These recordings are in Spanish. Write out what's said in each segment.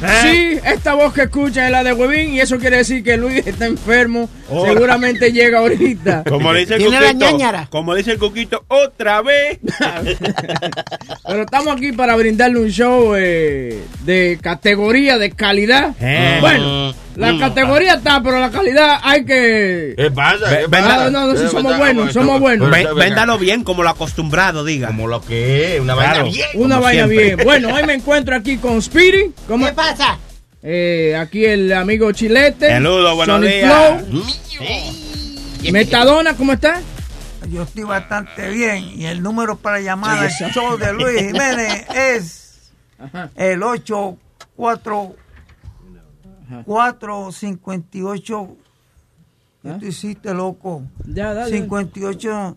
señores. Sí, esta voz que escuchan es la de Huevín y eso quiere decir que Luis está enfermo. Oh. Seguramente llega ahorita. Como le dice el cuquito, ñañara. como dice el cuquito, otra vez. Pero estamos aquí para brindarle un show eh, de categoría, de calidad. Eh. Bueno, la Mm. categoría está, pero la calidad hay que... ¿Qué pasa? No, no, sí, Eh, somos buenos, somos buenos. Véndalo bien, como lo acostumbrado, diga. Como lo que es, una Claro. vaina bien. Una vaina siempre. bien. Bueno, hoy me encuentro aquí con Speedy. ¿Cómo? ¿Qué pasa? Eh, aquí el amigo Chilete. Saludos, buenos Sonic días. Flow. Metadona, ¿cómo está? Yo estoy bastante bien y el número para llamar Sí, al show de Luis Jiménez es Ajá. el 84 458 ¿Qué tú hiciste, loco? Ya, dale. 58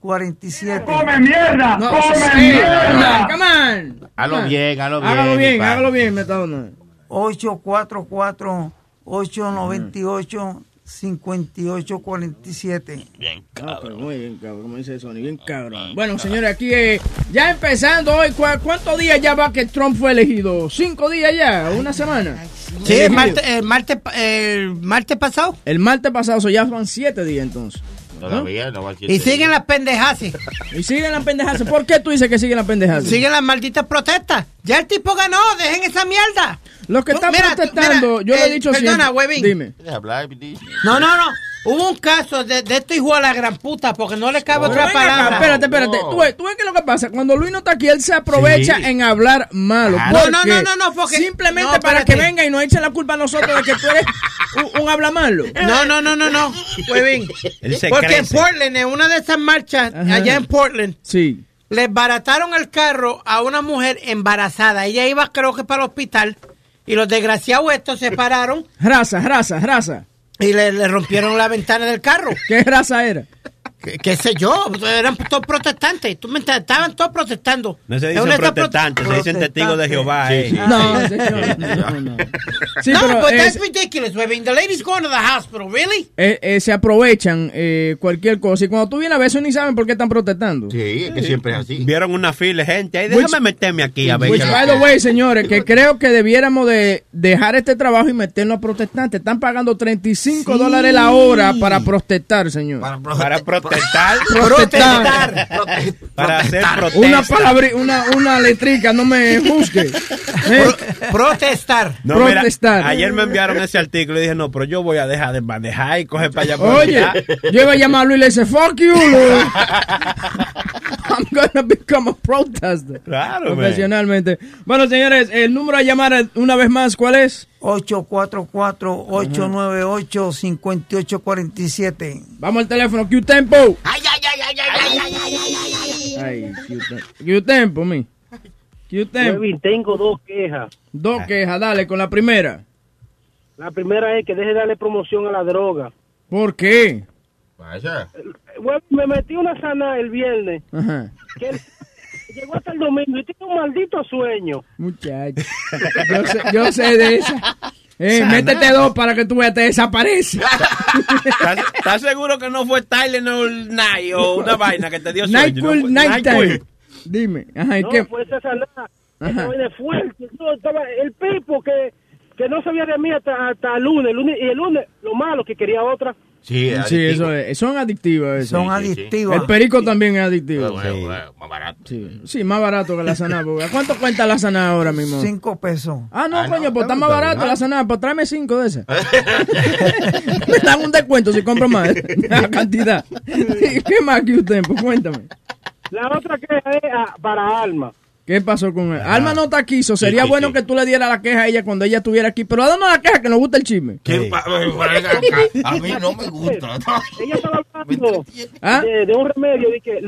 47. mierda! No, sí, Come come on. Hazlo Come on. bien, hazlo bien. Hágalo bien, mi padre. hágalo bien, Metadona. 844 898 5847. Ah, pero muy bien, cabrón, como dice Sony, bien cabrón. Bueno, señores, aquí eh, ya empezando hoy, ¿cu- ¿cuántos días ya va que Trump fue elegido? ¿Cinco días ya? ¿Una semana? Sí, el martes, el martes, pa- el martes pasado. El martes pasado, so ya van siete días entonces. Todavía no va a Y siguen las pendejas. Y siguen las pendejas. ¿Por qué tú dices que siguen las pendejas? Siguen las malditas protestas. Ya el tipo ganó, dejen esa mierda. Los que están mira, protestando, mira, yo le he dicho perdona, siempre. huevín. Dime. No, no, no. Hubo un caso de, de este hijo a la gran puta porque no le cabe otra ven acá, palabra. espérate, espérate. No. Tú, ves, tú ves que lo que pasa, cuando Luis no está aquí, él se aprovecha Sí. en hablar malo. ¿Por no, no, no, no, porque- Simplemente no, para que venga y nos echen la culpa a nosotros de que tú eres un, un habla malo. No, no, no, no, no. Él se Porque en. Portland, en una de esas marchas, Ajá. allá en Portland, Sí. les barataron el carro a una mujer embarazada. Ella iba, creo que, para el hospital. Y los desgraciados estos se pararon Raza, raza, raza. Y le, rompieron la ventana del carro. ¿Qué raza era? ¿Qué, qué sé yo? Eran todos protestantes. ¿Tú me? Estaban todos protestando. No se dicen protestantes, se dicen testigos de Jehová. Sí, eh. sí. No, señor, no, no. Sí, no, pero but es- that's ridiculous, baby. The lady's going to the hospital, really? eh, eh, se aprovechan eh, cualquier cosa. Y cuando tú vienes a ver eso, ni saben por qué están protestando. Sí, es que siempre es así. Vieron una fila de gente. Ay, Which- déjame meterme aquí a ver. Which, by the way, señores, que creo que debiéramos de dejar este trabajo y meternos a protestantes. Están pagando 35 dólares la hora para protestar, señor. Para, pro- Protestar, Protestar. para hacer protesta. Una palabra, una, una letrica, no me juzgue. Eh, Protestar. No, mira, protestar. ayer me enviaron ese artículo y dije, no, pero yo voy a dejar de manejar y coger para allá. para Oye, allá. yo iba a llamar a Luis y le dice, fuck you, Luis. I'm gonna become a protester. Claro, man. Profesionalmente. Bueno, señores, el número a llamar una vez más, ¿cuál es? 844-898-5847. Vamos al teléfono, Q-Tempo. Ay, ay, ay, ay, ay, ay, ay, ay, ay, ay. Ay, Q-Tempo. Q-Tempo, mi. Q-Tempo. Kevin, tengo dos quejas. Dos quejas, dale, con la primera. La primera es que deje de darle promoción a la droga. ¿Por qué? Vaya. Bueno, me metí una sana el viernes. Ajá. Que el- llegó hasta el domingo y tengo un maldito sueño. Muchacho. Yo sé, yo sé de esa. Eh, métete dos para que tú veas, te desaparece. ¿Estás, seguro que no fue Tylenol Night o una vaina que te dio sueño? Night cool, time. Dime. Ajá, ¿y No, qué? fue esa sana. Ajá. Esa vaina fuerte. No, estaba el pipo que, que no sabía de mí hasta, hasta el lunes. El lunes- Y el lunes, lo malo, que quería otra. Sí, Sí, eso es. Son adictivas. eso. Son sí, sí. adictivas. El perico también es adictivo. Bueno, más barato. Sí, sí, más barato que la saná. porque ¿a ¿Cuánto cuenta la saná ahora mismo? Cinco pesos. Ah, no, Ah, coño, no, pues está más barato ¿no? la saná. Pues tráeme cinco de esas. Me dan un descuento si compro más. La cantidad. ¿Qué más que usted? Pues cuéntame. La otra queja es ah, para Alma. ¿Qué pasó con él? Alma no está aquí, so sería sí, bueno sí. que tú le dieras la queja a ella cuando ella estuviera aquí. Pero dándonos la queja que nos gusta el chisme. ¿Qué acá? A mí no me gusta. Ella estaba hablando ¿Ah? de, de un remedio, de que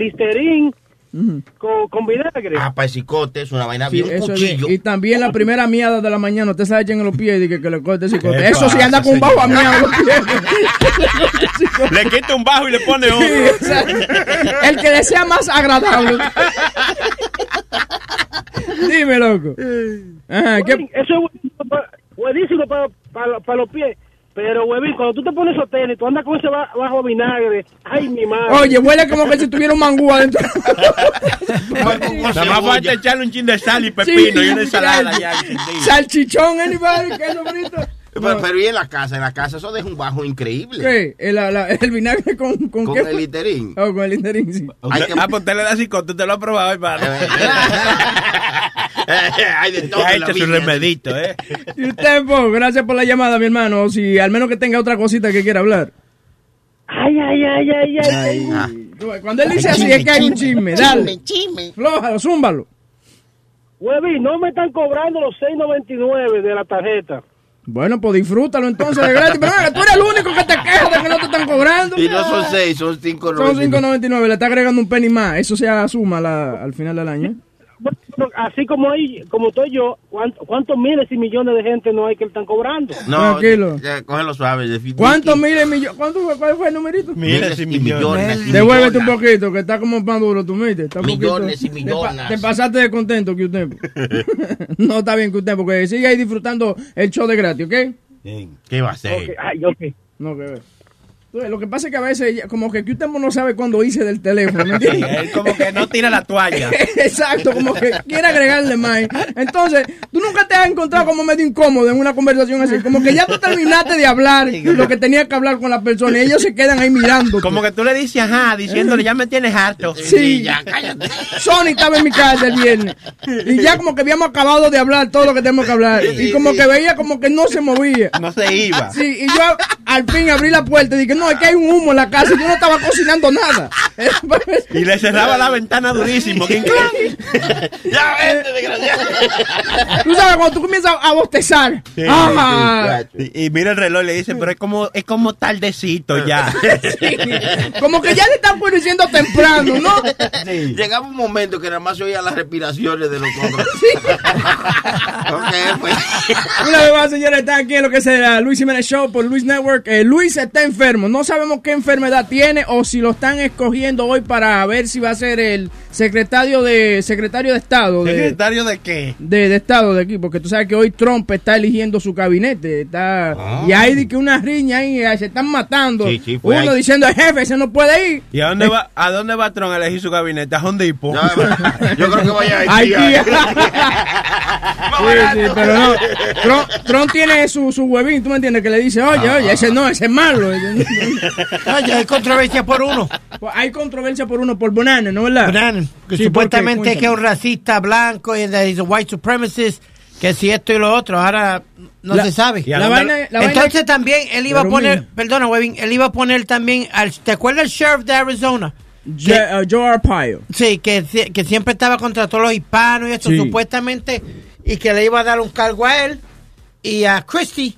Con, con vinagre. Ah, para el cicote es una vaina Sí, bien, un es cuchillo. Y también la primera miada de la mañana, usted se la echen en los pies y que, que le corte el cicote. ¿Qué Eso sí anda con un bajo a miado en los pies. Le quita un bajo y le pone Sí, otro. el que desea más agradable. Dime, loco. Ajá, ¿qué- Huevín, Eso es buenísimo buenísimo para los pies. Pero, huevín, cuando tú te pones esos tenis, tú andas con ese ba- bajo vinagre. Ay, mi madre. Oye, huele como que si tuviera un mangú adentro. Nada más falta echarle un chin de sal y pepino y una ensalada ya. Salchichón, anybody, queso frito. Pero, pero y en la casa, en la casa eso deja un bajo increíble. ¿Qué? El, la- la- el vinagre con, con, Con qué? el literín. Oh, con el interín, sí. Hay que- Ah, pues usted le da cicote, usted lo ha probado, hermano. Hay de todo la hecho su remedito, ¿eh? Y usted, po, gracias por la llamada, mi hermano. Si al menos que tenga otra cosita que quiera hablar. Ay, ay, ay, ay, ay. ay. Cuando él dice así es que hay un chisme. Dale. Flójalo, zúmbalo. Huevín, no me están cobrando los 6.99 de la tarjeta. Bueno, pues disfrútalo entonces de gratis. Pero tú eres el único que te quejas de que no te están cobrando. Y no son seis, son cinco. Son 5.99, le está agregando un penny más. Eso se suma la- al final del año. Bueno, así como hay, como estoy yo, ¿cuánto- ¿cuántos miles y millones de gente no hay que están cobrando? No, Tranquilo. ya, cógelo suave. de- ¿Cuántos miles millones? ¿Cuánto fue, ¿Cuál fue el numerito? Miles y millones. Devuélvete un poquito, que está como más duro, tú un Millones poquito- y te pa- millones. Te, pasaste de contento que usted. no está bien que usted, porque sigue ahí disfrutando el show de gratis, ¿ok? ¿Qué va a ser? Ok, ay, ok. No, que ver. Lo que pasa es que a veces, como que usted no sabe cuándo hice del teléfono, ¿me Sí, entiendes? él como que no tira la toalla. Exacto, como que quiere agregarle más. Entonces, tú nunca te has encontrado como medio incómodo en una conversación así. Como que ya tú terminaste de hablar lo que tenías que hablar con la persona y ellos se quedan ahí mirando. Como que tú le dices, ajá, diciéndole, ya me tienes harto. Sí, ya, cállate. Sony estaba en mi casa el viernes. Y ya como que habíamos acabado de hablar todo lo que tenemos que hablar. Y como que veía como que no se movía. No se iba. Sí, y yo al fin abrí la puerta y dije, no, es que hay un humo en la casa y yo no estaba cocinando nada. Y le cerraba la ventana durísimo. ¿Quién? Ya, vete, desgraciado. Tú sabes, cuando tú comienzas a bostezar. Sí, Ajá. Y, y mira el reloj y le dice, pero es como, es como tardecito ya. Sí. Como que ya le están diciendo temprano, ¿no? Llegaba un momento que nada más se oían las respiraciones de los otros. ok, pues. Una vez más, señores, está aquí en lo que es el Luis Jiménez Show por Luis Network. Eh, Luis está enfermo. No sabemos qué enfermedad tiene o si lo están escogiendo hoy para ver si va a ser el secretario de secretario de Estado. De, ¿Secretario de qué? de, de Estado de aquí, porque tú sabes que hoy Trump está eligiendo su gabinete. Está, Y hay de que una riña ahí, eh, se están matando. Sí, sí, fue Uno ahí. diciendo, jefe, ese no puede ir. ¿Y a dónde va, a dónde va Tron a elegir su gabinete? ¿A Home Depot? Ya, yo creo que vaya a Haití. Sí, sí, pero no. Trump, Trump tiene su, su huevín, ¿tú me entiendes? Que le dice, oye, oye, ese no, ese es malo. Oye, hay controversia por uno. Pues hay controversia por uno, por Bonana, ¿no verdad? Brennan, que Sí, supuestamente es que es un racista blanco y a white supremacist, que si esto y lo otro, ahora no La- se sabe. La vaina, vaina- Entonces también él iba a poner, mira. perdona, Webin, él iba a poner también, al, ¿te acuerdas el sheriff de Arizona? Je- uh, Joe Arpaio. Sí, que, que siempre estaba contra todos los hispanos y esto, Sí. supuestamente, y que le iba a dar un cargo a él y a Christie,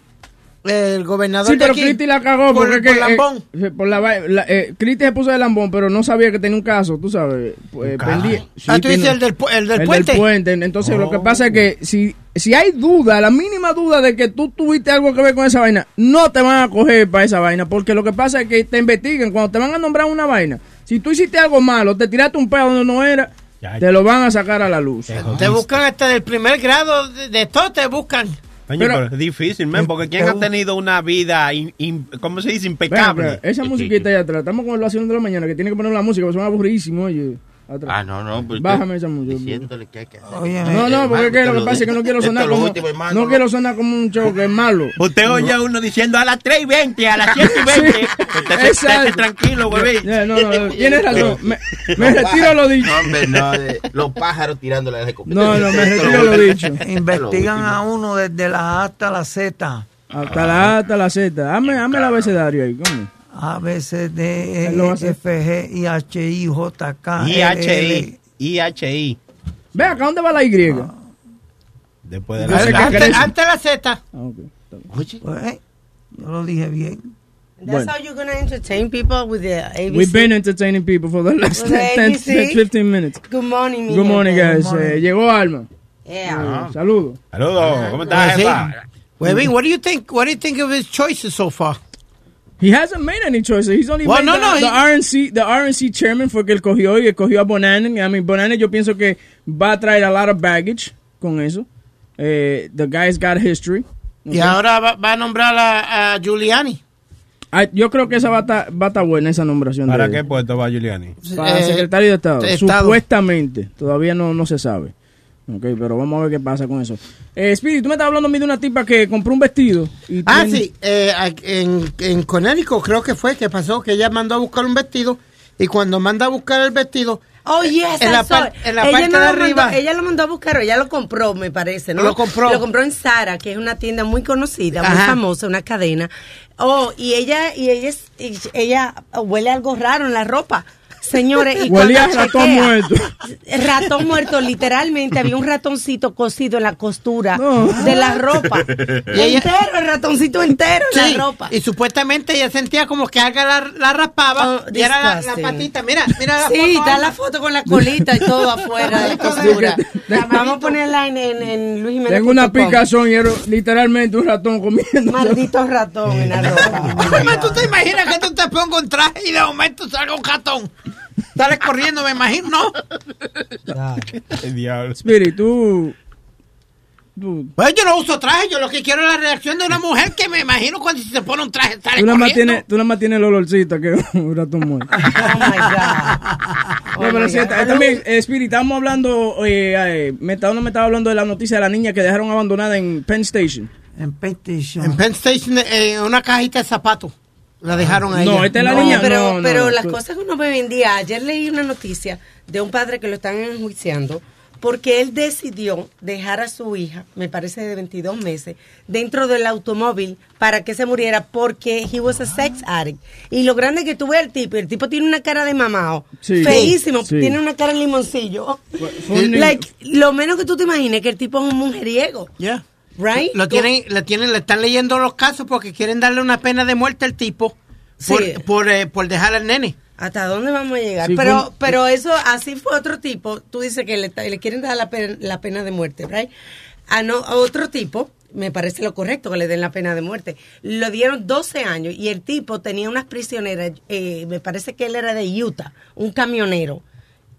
el gobernador Sí, pero Cristi la cagó por, porque por que, eh, lambón. eh, por la, la- eh, Cristi se puso de lambón, pero no sabía que tenía un caso, tú sabes. Pues, pendí- sí, ah, tú dices el del, el del el puente. del puente. Entonces, lo que pasa es que si, si hay duda, la mínima duda de que tú tuviste algo que ver con esa vaina, no te van a coger para esa vaina, porque lo que pasa es que te investiguen cuando te van a nombrar una vaina. Si tú hiciste algo malo, te tiraste un pedo donde no era, Ya. te lo van a sacar a la luz. Te buscan hasta del primer grado, de, de todo te buscan. Pero- pero, es difícil, man, porque ¿quién ha tenido una vida, in- in- ¿cómo se dice? Impecable. esa musiquita allá atrás, estamos con el vacío de la mañana, que tiene que poner la música, porque son aburridísimos, oye. Atrás. Ah, no, no. Pues, Bájame esa música. Diciéndole que hay que hacer. Oye, No, no, porque es que lo que pasa es que no quiero sonar como, último, hermano, no quiero sonar como un show que es malo. Usted oye a uno diciendo a las 3 y 20, a las 7 y 20. Usted se- tranquilo, güey. Ya, no, no, tienes razón. Me, me retiro lo dicho. No, hombre, no. de- los pájaros tirándole al escopeta. No, no, me retiro lo dicho. Investigan a uno desde la A hasta la Z. Hasta la A, hasta la Z. Dame, dame el abecedario ahí, ¿cómo? A, B, C, D, E. F, G, I, H, I, J, K, L, IHI. L. IHI. Ve acá, ¿dónde va la Y? Después de la que Antes, la Z. Ah. Oye, Pues, yo lo dije bien. That's Bueno. how you're gonna entertain people with the ABC. We've been entertaining people for the last With the 10, ABC. 10, 15 minutes. Good morning, mi Good morning, guys. Eh, llegó Alma. Yeah. Eh, Saludos. Saludos, ¿cómo estás, jefa? Webin, what do you think? What do you think of his choices so far? He hasn't made any choices. He's only Well, made no, the, no, the RNC, the RNC chairman fue que él cogió y cogió a Bonanen. I mean, Bonanen yo pienso que va a traer a lot of baggage con eso. Eh, the guy's got history. Y ahora va, va a nombrar a, a Giuliani. Ah, yo creo que esa va a estar va buena esa nombración. ¿Para de, qué puesto va Giuliani? Para Eh, secretario de Estado. de Estado. Supuestamente. Todavía no, no se sabe. Ok, pero vamos a ver qué pasa con eso. Eh, Speedy, tú me estabas hablando a mí de una tipa que compró un vestido. Y Ah, tiene- sí, eh, en, en Connecticut creo que fue que pasó que ella mandó a buscar un vestido y cuando manda a buscar el vestido, Oh, yes, En la par- en la ella parte no de lo arriba. Mandó, ella lo mandó a buscar, o ella lo compró, me parece, ¿no? Lo compró. Lo compró en Sara, que es una tienda muy conocida, muy famosa, una cadena. Oh, y ella, y ella, y ella huele algo raro en la ropa. Señores, y Huele cuando a ratón chequea- muerto. Ratón muerto, literalmente. Había un ratoncito cosido en la costura No. de la ropa. Y ella- entero, el ratoncito entero en Sí, la ropa. y supuestamente ella sentía como que algo la, la raspaba Oh, y era la, patita. Mira, mira la Sí, foto, Alma. la foto con la colita y todo afuera de la costura. Vamos a ponerla en, en, en Luis Jiménez. Tengo una picazón y era literalmente un ratón comiendo. Maldito ratón en la ropa. ¿Tú te imaginas que tú te pongas un traje y de momento salga un ratón? Sales corriendo, me imagino, ¿no? El diablo. Spirit, tú. Pues yo no uso traje, yo lo que quiero es la reacción de una mujer que me imagino cuando se pone un traje sale tú nada más corriendo. tienes, tú nada más tienes el olorcito que un ratón muerto. Oh my God. Oh No, pero my sí, God. ta- también, eh, Spirit, estábamos hablando, eh, eh, me estaba, no me estaba hablando de la noticia de la niña que dejaron abandonada en Penn Station. En PlayStation. En Penn Station, eh, en una cajita de zapatos, la dejaron ahí. No, esta es la No, niña. pero, no, no, pero no, las cosas que uno ve hoy en día, ayer leí una noticia de un padre que lo están enjuiciando porque él decidió dejar a su hija, me parece de 22 meses, dentro del automóvil para que se muriera porque he was a sex addict. Y lo grande que tuve el tipo, el tipo tiene una cara de mamao, Sí. feísimo, Sí. tiene una cara de limoncillo. Like, lo menos que tú te imagines que el tipo es un mujeriego, Ya. Right? Lo tienen, le tienen, le están leyendo los casos porque quieren darle una pena de muerte al tipo por, Sí. por, eh, por dejar al nene. ¿Hasta dónde vamos a llegar? Sí, pero, fue pero eso, así fue otro tipo. Tú dices que le, le quieren dar la pena, la pena de muerte, ¿right? A, no, a otro tipo, me parece lo correcto que le den la pena de muerte. Lo dieron 12 años y el tipo tenía unas prisioneras, eh, me parece que él era de Utah, un camionero.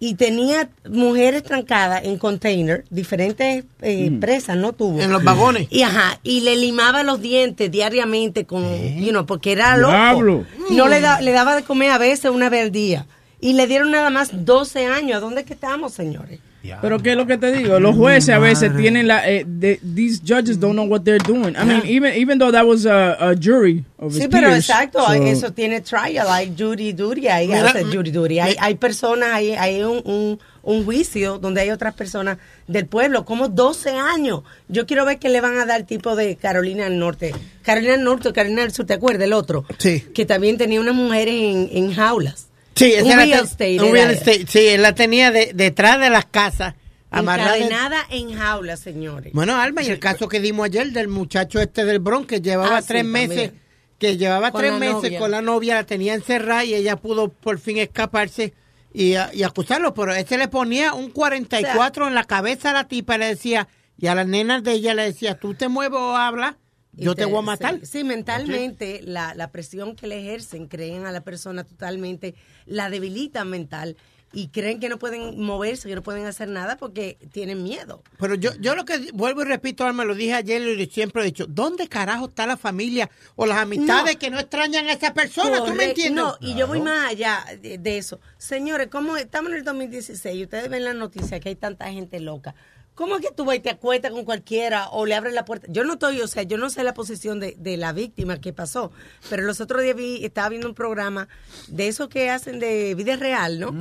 Y tenía mujeres trancadas en container, diferentes eh, presas, no tuvo. En los vagones. Y ajá, y le limaba los dientes diariamente con, you know, porque era loco. Diablo. No le, da- le daba de comer a veces una vez al día. Y le dieron nada más 12 años. ¿A dónde es que estamos, señores? Pero qué es lo que te digo, los jueces a veces tienen la, eh, de- these judges don't know what they're doing. I mean, even even though that was a, a jury of Sí, pero peers, exacto, so- eso tiene trial, hay jury duty, hay, Mira, sea, jury duty, hay, hay personas, hay, hay un, un, un juicio donde hay otras personas del pueblo, como 12 años. Yo quiero ver qué le van a dar tipo de Carolina del Norte. Carolina del Norte, Carolina del Sur, ¿te acuerdas? El otro. Sí. Que también tenía unas mujeres en, en jaulas. Sí, un real te- estate. un era- real estate. Sí, él la tenía de- detrás de las casas. Encadenada en jaulas, señores. Bueno, Alma, y el caso que dimos ayer del muchacho este del Bronx que llevaba Ah, sí, tres también. meses, que llevaba Con tres meses novia. con la novia, la tenía encerrada y ella pudo por fin escaparse y, acusarlo, pero este le ponía un 44 en la cabeza a la tipa y le decía, y a las nenas de ella le decía, tú te mueves o hablas, yo te, voy a matar. Sí, mentalmente la, la presión que le ejercen, creen a la persona totalmente, la debilitan mental y creen que no pueden moverse, que no pueden hacer nada porque tienen miedo. Pero yo, yo lo que vuelvo y repito, Alma, lo dije ayer y siempre he dicho, ¿dónde carajo está la familia o las amistades No. que no extrañan a esa persona? ¿Tú me entiendes? No, y yo voy más allá de, de eso. Señores, ¿cómo estamos en el 2016 y ustedes ven la noticia que hay tanta gente loca? ¿Cómo es que tú vas y te acuestas con cualquiera o le abres la puerta? Yo no estoy, o sea, yo no sé la posición de, de la víctima que pasó, pero los otros días vi, estaba viendo un programa de esos que hacen de vida real, ¿no?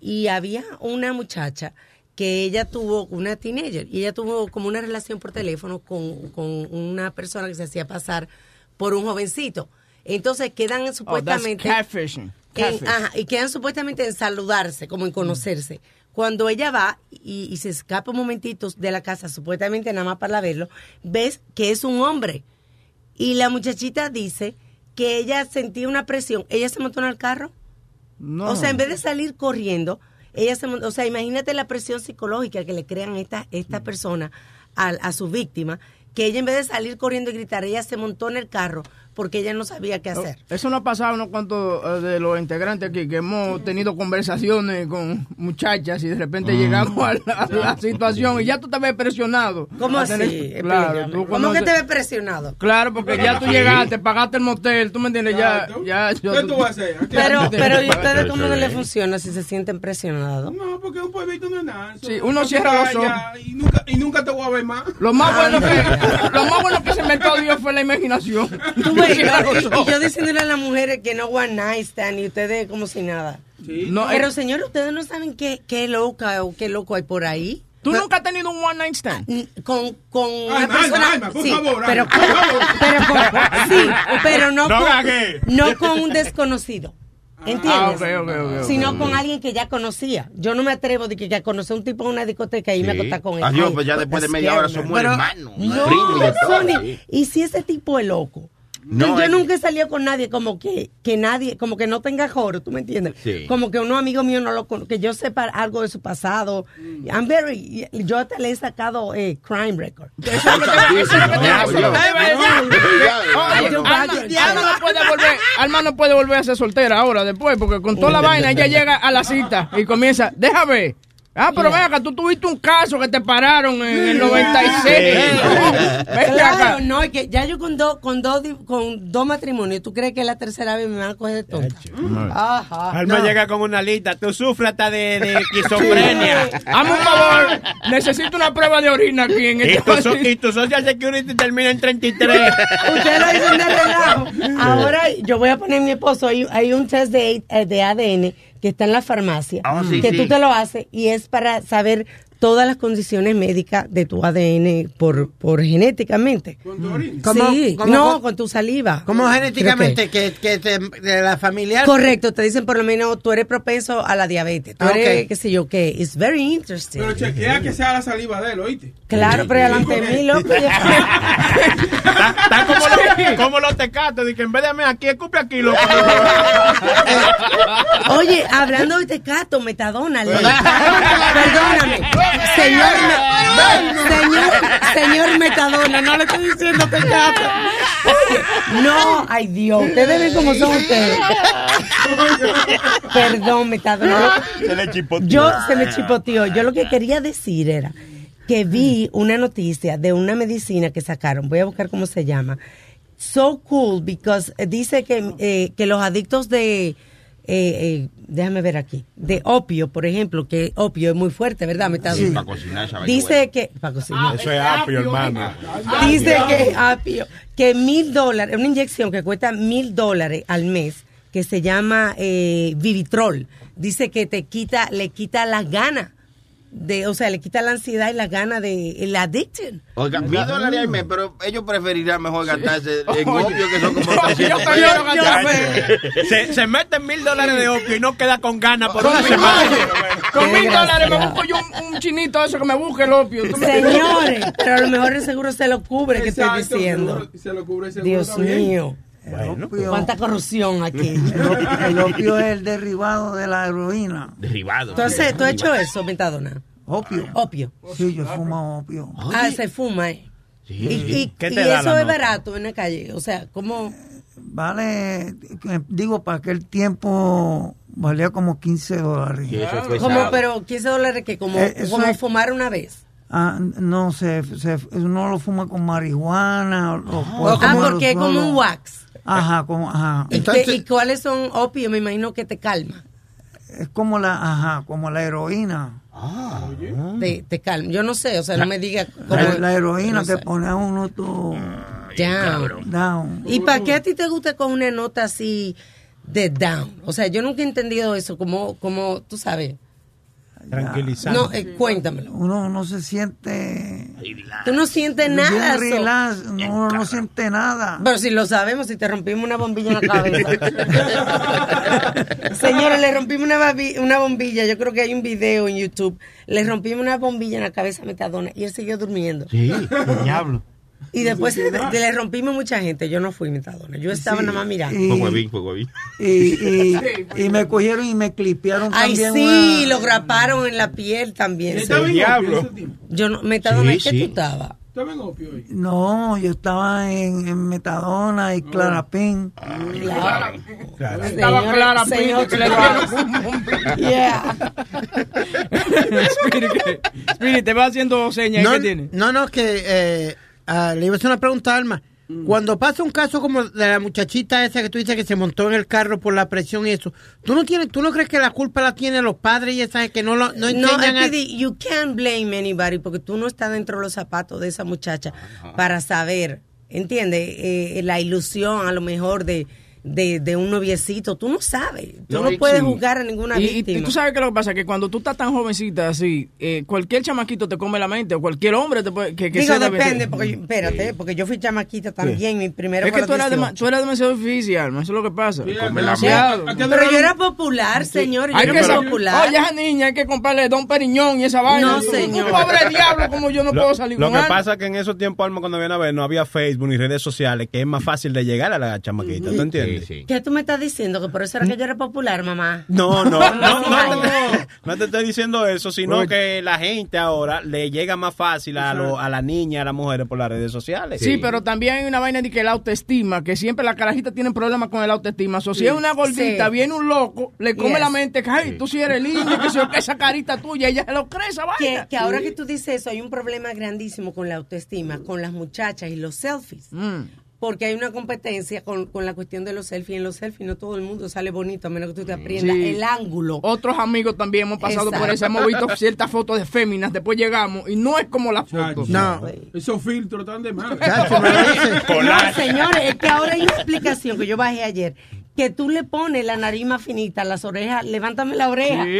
Y había una muchacha que ella tuvo, una teenager, y ella tuvo como una relación por teléfono con, con una persona que se hacía pasar por un jovencito. Entonces quedan Oh, that's supuestamente... catfishing. En- Catfish. ajá, y quedan supuestamente en saludarse, como en conocerse. Cuando ella va y, y se escapa un momentito de la casa, supuestamente nada más para verlo, ves que es un hombre. Y la muchachita dice que ella sentía una presión. Ella se montó en el carro. No. O sea, en vez de salir corriendo, ella se montó. O sea, imagínate la presión psicológica que le crean esta, esta persona a, a su víctima, que ella en vez de salir corriendo y gritar, ella se montó en el carro porque ella no sabía qué hacer. Eso no ha pasado unos cuantos eh, de los integrantes aquí, que hemos tenido conversaciones con muchachas y de repente llegamos a la, a la situación y ya tú te ves presionado. ¿Cómo así? tener- Claro, tú ¿Cómo que te ves presionado? Claro, porque ya tú llegaste, pagaste el motel, tú me entiendes, ya, ya. yo- ¿Qué tú vas a hacer? Pero, pero ¿y ustedes cómo no le funciona si se sienten presionados? No, porque un pueblito no es nada. Sí, uno cierra los calla Y nunca, y nunca te voy a ver más. Lo más bueno que, lo más bueno que se inventó Dios fue la imaginación. Los y, yo diciéndole a las mujeres que no one night stand y ustedes como si nada. Sí. No, Pero eh, señor, ustedes no saben qué, qué loca o qué loco hay por ahí. tú nunca has tenido un one night stand. Mm, Con, con una Alma, persona. Alma, Alma, por sí, favor, pero, por favor. pero con- sí, pero no, No con, no con un desconocido. ¿Entiendes? Ah, ok. Sino con alguien que ya conocía. Yo no me atrevo de que, que a conocer a un tipo en una discoteca y me Sí. acostar con él. Adiós, Ay, pues ya después de that's media hora somos man. hermanos. No, Sony, sí. y si ese tipo es loco. No, yo es- nunca he salido con nadie como que, que nadie, como que no tenga joro, ¿tú me entiendes? Sí. Como que un amigo mío no lo que yo sepa algo de su pasado. I'm very, yo hasta le he sacado eh, crime record. Eso es lo que te- eso es lo que no puede volver, Alma no puede volver a ser soltera ahora después, porque con toda la vaina ella llega a la cita y comienza, déjame. Ah, pero ven acá, tú tuviste un caso que te pararon en el 96. No, vete Claro, acá. no, es que ya yo con dos con dos con dos matrimonios, ¿tú crees que la tercera vez me van a coger de tonta? Ajá. Alma no. llega con una lista. Tú sufres hasta de, de esquizofrenia. Hazme un favor, necesito una prueba de orina aquí en y, este tu, so- pasillo. y tu Social Security termina en 33. Ustedes lo dicen de relajo. Ahora yo voy a poner a mi esposo, hay, hay un test de, eh, de ADN que está en la farmacia, Ah, sí, que sí. tú te lo haces y es para saber todas las condiciones médicas de tu ADN por, por genéticamente. Con tu orina. ¿Cómo- sí, cómo- no, cómo- con tu saliva. Como Creo genéticamente, que, que te- de la familiar. Correcto, te dicen por lo menos tú eres propenso a la diabetes, tú Ah, eres ok. qué sé yo qué, it's very interesting. Pero chequea que sea la saliva de él, ¿oíste? Claro, pero delante de mí, loco. Está, está como, los, como los tecatos. De que en vez de mí aquí, escupe aquí, loco. Oye, hablando de tecato, metadona, le- perdóname, señor, me- señor, señor metadona, no le estoy diciendo. Oye, no, ay Dios, ustedes ven cómo son ustedes. Perdón, metadona. Se le chipoteó. Yo se me chipoteó. Yo lo que quería decir era que vi una noticia de una medicina que sacaron. Voy a buscar cómo se llama. So cool because eh, dice que, eh, que los adictos de eh, eh, déjame ver aquí, de opio, por ejemplo, que opio es muy fuerte, ¿verdad? Metadona. Para cocinar esa vaina Dice que para cocinar. Eso es apio, hermano. Dice que apio, que mil dólares, una inyección que cuesta mil dólares al mes, que se llama eh, Vivitrol. Dice que te quita, le quita las ganas de, o sea, le quita la ansiedad y las ganas de la addiction. Oiga, mil dólares al mes, pero ellos preferirán mejor gastarse en opio que son como Yo 300 prefiero pesos. gastarme- Se, se meten mil dólares de opio y no queda con ganas por una semana. Con mil dólares me busco yo un, un chinito eso que me busque el opio. ¿tú me- Señores, pero a lo mejor el seguro se lo cubre, que estoy diciendo. Se lo cubre el seguro Dios también. mío, Opio, cuánta corrupción aquí. el op- el opio es el derivado de la heroína. Derivado. Entonces, ¿tú has hecho eso, Metadona? Opio. Opio. Sí, yo fumo opio. Ah, se fuma, ¿eh? Y, y- ¿Qué y eso es barato en la calle. O sea, ¿cómo? Vale, eh, digo, para aquel tiempo valía como 15 dólares. Sí, fue como pero 15 dólares que como, Eh, como es- fumar una vez. Ah, no, se, se, uno lo fuma con marihuana. o- o puede Ah, fumarlo porque es como un wax. Ajá, como, ajá. ¿Y, Entonces- qué- y cuáles son opio? Me imagino que te calma. Es como la, ajá, como la heroína. Te, te calma. Yo no sé, o sea, no me diga cómo. La, la heroína no que sé. pone a uno todo Down. down. ¿Y para qué a ti te gusta con una nota así de down? O sea, yo nunca he entendido eso, como, como tú sabes. Tranquilizante. No, eh, cuéntamelo. Uno no se siente Tú no sientes Bien nada. relax, no, no siente nada. Pero si lo sabemos, si te rompimos una bombilla en la cabeza. Señores, le rompimos una, una bombilla. Yo creo que hay un video en YouTube. Le rompimos una bombilla en la cabeza a Metadona y él siguió durmiendo. Sí, diablo. Y después le, le rompimos mucha gente. Yo no fui Metadona. Yo estaba Sí, nada más mirando. y- Fue huevín, fue huevín. Y, y, y me cogieron y me clipearon Ay, también. sí, una- lo graparon en la piel también. Estaba en diablo. opio ese tiempo. Yo no, Metadona, Sí, ¿en qué sí. tú estabas? Estaba en opio hoy. No, yo estaba en, en Metadona y Clarapén. Claro. Estaba Señor- clara, señor. Spirit, te va haciendo señas. No, ¿Qué tiene? no, no, que eh, ah, le iba a hacer una pregunta a Alma. Cuando pasa un caso como de la muchachita esa que tú dices que se montó en el carro por la presión y eso, ¿tú no tienes, tú no crees que la culpa la tienen los padres y esas que no lo no No, enseñan a- Speedy, you can't blame anybody porque tú no estás dentro de los zapatos de esa muchacha para saber, ¿entiendes? Eh, la ilusión a lo mejor de, de, de un noviecito. Tú no sabes. Tú No, puedes sí. juzgar a ninguna Y, y- y víctima. tú sabes que lo que pasa que cuando tú estás tan jovencita así, eh, cualquier chamaquito te come la mente o cualquier hombre te puede, que, que Digo, depende, porque yo- espérate, porque yo fui chamaquita también, mi primero Es que tú eras, dema- 18. tú eras demasiado difícil, Alma, eso es lo que pasa. Sí, demasiado. Pero yo era popular, señor, yo Hay era popular. Oye, esa niña hay que comprarle Don Periñón y esa vaina. No, señor. Un pobre diablo como yo no Lo, puedo salir lo con que Alma. pasa es que en esos tiempos, Alma, cuando viene a ver, no había Facebook ni redes sociales, que es más fácil de llegar a la chamaquita, ¿tú entiendes? ¿Qué tú me estás diciendo? Que por eso era que yo era popular, mamá. No, no, no, no, no te estoy diciendo eso, sino que la gente ahora le llega más fácil a, lo- a la niña, a las mujeres por las redes sociales. Sí, pero también hay una vaina de que la autoestima, que siempre las carajitas tienen problemas con el autoestima. O si es una gordita, Sí. viene un loco, le come Yes. la mente, que ay, tú sí eres linda, que, esa carita tuya, ella se lo cree esa vaina. que ahora que tú dices eso, hay un problema grandísimo con la autoestima, con las muchachas y los selfies. Porque hay una competencia con, con la cuestión de los selfies. En los selfies no todo el mundo sale bonito, a menos que tú te aprendas Sí. el ángulo. Otros amigos también hemos pasado por eso, hemos visto ciertas fotos de féminas, después llegamos y no es como las fotos. No. Esos filtros están de dice. No, señores, es que ahora hay una explicación que yo bajé ayer. Que tú le pones la nariz más finita, las orejas, levántame la oreja. Sí.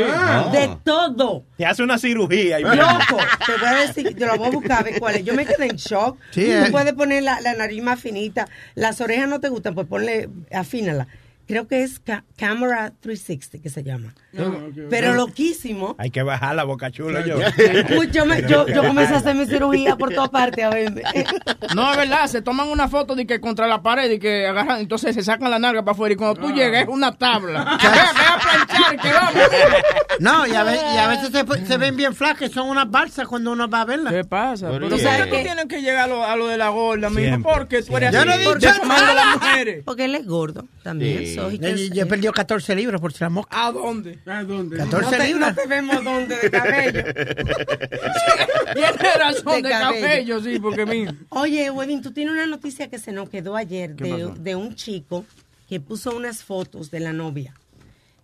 De todo. Te hace una cirugía. y- Loco, te voy a decir, te lo voy a buscar a ver cuál es. Yo me quedé en shock. Sí, tú eh. puedes poner la, la nariz más finita. Las orejas no te gustan, pues ponle, afínala. Creo que es ca- Camera 360 que se llama. Pero loquísimo. Hay que bajar la boca chula yo. Yo, me- yo, yo comencé a hacer mi cirugía por todas partes. A ver. No, es verdad, se toman una foto de que contra la pared y que agarran, entonces se sacan la narga para afuera y cuando tú llegas es una tabla. Que vamos. No, y a, ve- y a veces se, se ven bien flacas, son unas balsas cuando uno va a verlas. ¿Qué pasa? Pero Pero ¿y ¿por qué? tú tienes que llegar a lo, a lo de la gorda? Siempre. Porque tú eres Yo así, no he dicho defamando a nada. las mujeres. Porque él es gordo también. Sí. Yo, yo perdido 14 libras por si la mosca. ¿A dónde? ¿A dónde? 14 no te, libras. no te vemos dónde de cabello. Tienes razón De de, cabello. cabello. sí, porque mijo. Oye, Wedin, tú tienes una noticia que se nos quedó ayer de, de un chico que puso unas fotos de la novia.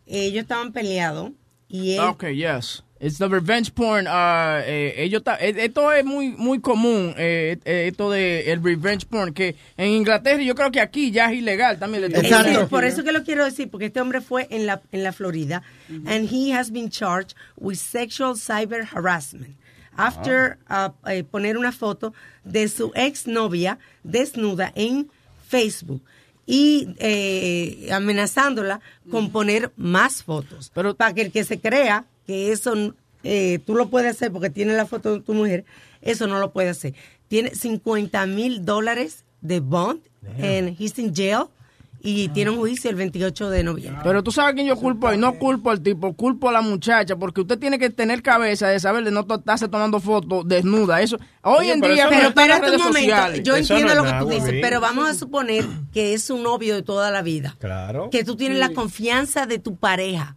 Ellos estaban peleados y él... Ok, yes. It's the revenge porn. uh, eh, ellos ta- eh, esto es muy muy común, eh, eh, esto de el revenge porn, que en Inglaterra y yo creo que aquí ya es ilegal también. le Exacto. Por eso que lo quiero decir, porque este hombre fue en la, en la Florida and he has been charged with sexual cyber harassment after uh, eh, poner una foto de su exnovia desnuda en Facebook y eh, amenazándola con poner más fotos. Pero- para que el que se crea que eso eh, tú lo puedes hacer porque tiene la foto de tu mujer, eso no lo puede hacer. Tiene 50 mil dólares de bond and he's in jail y tiene un juicio el 28 de noviembre. Pero tú sabes quién yo culpo y no culpo al tipo, culpo a la muchacha, porque usted tiene que tener cabeza de saber de no estarse tomando fotos desnuda. Eso, hoy Oye, en pero día eso Pero las espérate un redes momento, sociales. yo Eso entiendo no lo que tú dices, pero vamos a suponer que es un novio de toda la vida. Claro. Que tú tienes la confianza de tu pareja.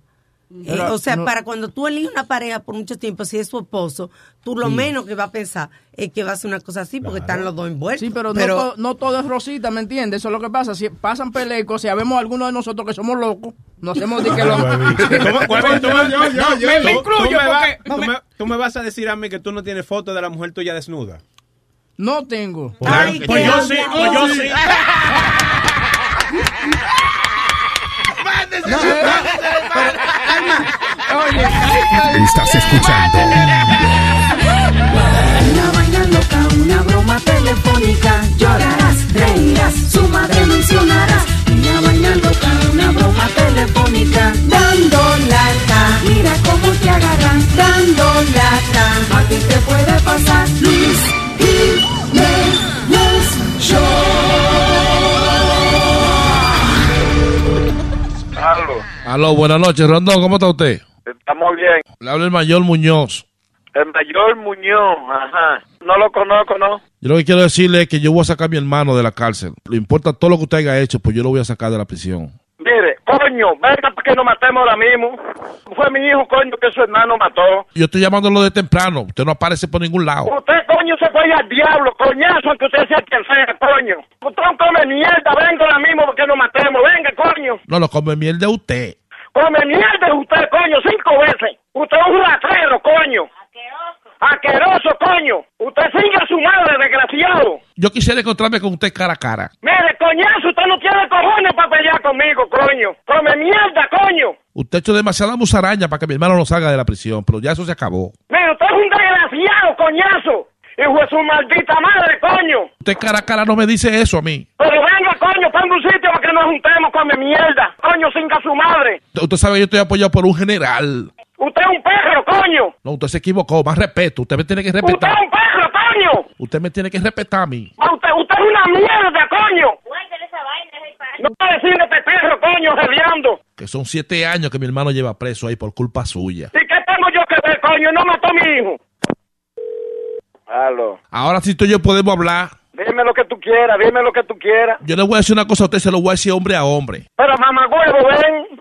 Eh, o sea, no- para cuando tú eliges una pareja por mucho tiempo, si es su esposo, tú lo menos que va a pensar es que va a hacer una cosa así porque están los dos envueltos. Sí, pero, Pero- no, to- no todo es rosita, ¿me entiendes? Eso es lo que pasa. Si pasan pelecos, si vemos algunos de nosotros que somos locos, nos hacemos de que los... ¿Cómo- cuál- tú me- Yo, yo, yo, me- yo. me incluyo tú me vas- porque- tú me- Tú me vas a decir a mí que tú no tienes foto de la mujer tuya desnuda. No tengo. Ay, Pues yo sí, pues yo sí. Oye, estás escuchando. Una vaina loca, una broma telefónica. Llorarás, reirás, su madre mencionarás. Una vaina loca, una broma telefónica. Dando lata, mira cómo te agarran. Dando lata, a ti te puede pasar. Luis y Show. Aló, buenas noches, Rondón, ¿cómo está usted? Estamos bien. Le habla el mayor Muñoz. El mayor Muñoz, ajá. No lo conozco, ¿no? Yo lo que quiero decirle es que yo voy a sacar a mi hermano de la cárcel. Le importa todo lo que usted haya hecho, pues yo lo voy a sacar de la prisión. Mire, coño, venga para que nos matemos ahora mismo. Fue mi hijo, coño, que su hermano mató. Yo estoy llamándolo de temprano. Usted no aparece por ningún lado. Usted, coño, se fue al diablo, coñazo, aunque usted sea quien sea, coño. Usted no come mierda, venga ahora mismo porque nos matemos, venga, coño. No lo come miel de usted. Come mierda usted, coño, cinco veces. Usted es un rastrero, coño. Asqueroso, coño. Usted sigue a su madre, desgraciado. Yo quisiera encontrarme con usted cara a cara. Mire, coñazo, usted no tiene cojones para pelear conmigo, coño. Come mierda, coño. Usted ha hecho demasiada musaraña para que mi hermano no salga de la prisión, pero ya eso se acabó. Mire, usted es un desgraciado, coñazo. Hijo de su maldita madre, coño. Usted cara a cara no me dice eso a mí. Pero venga, coño, ponga un sitio para que nos juntemos, come mierda. Coño, singa su madre. Usted sabe que yo estoy apoyado por un general. Usted es un perro, coño. No, usted se equivocó. Más respeto. Usted me tiene que Usted respetar. es un perro, coño. Usted me tiene que respetar a mí. Ah, Usted, usted es una mierda, coño. No puede decirle este perro, coño, geliando. Que son siete años que mi hermano lleva preso ahí por culpa suya. ¿Y qué tengo yo que ver, coño? No mató a mi hijo. Aló. Ahora sí tú y yo podemos hablar. Dime lo que tú quieras, dime lo que tú quieras. Yo le voy a decir una cosa a usted, se lo voy a decir hombre a hombre. Pero mamá huevo, ven.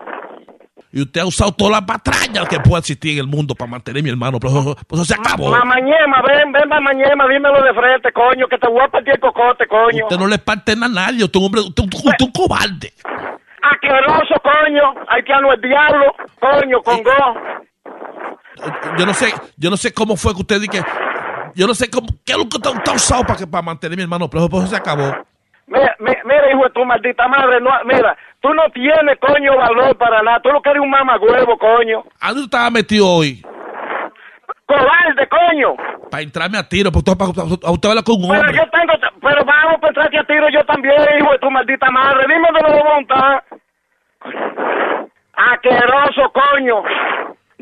Y usted ha usado todas las patrañas que pueda existir en el mundo para mantener a mi hermano, pero eso, pues eso se acabó. Mamañema, ven, ven, mamañema, dímelo de frente, coño, que te voy a partir el cocote, coño. Usted no le parte nada a nadie, usted es un hombre, usted, usted- usted es un cobarde. Asqueroso, coño. Haitiano el diablo, coño, con go. Yo no sé, yo no sé cómo fue que usted que, yo no sé cómo, qué es lo que ha usado para, que, para mantener a mi hermano preso, pues eso se acabó. Mira, mi- mira, hijo de tu maldita madre, no, mira, tú no tienes, coño, valor para nada. Tú lo que eres un mamagüevo, coño. ¿A dónde estaba metido hoy? Cobarde, coño. Para entrarme a tiro, pues para, a usted habla con un Pero hombre. yo tengo, pero vamos a pensar que a tiro yo también, hijo de tu maldita madre. Dime de lo voluntad. Asqueroso, coño.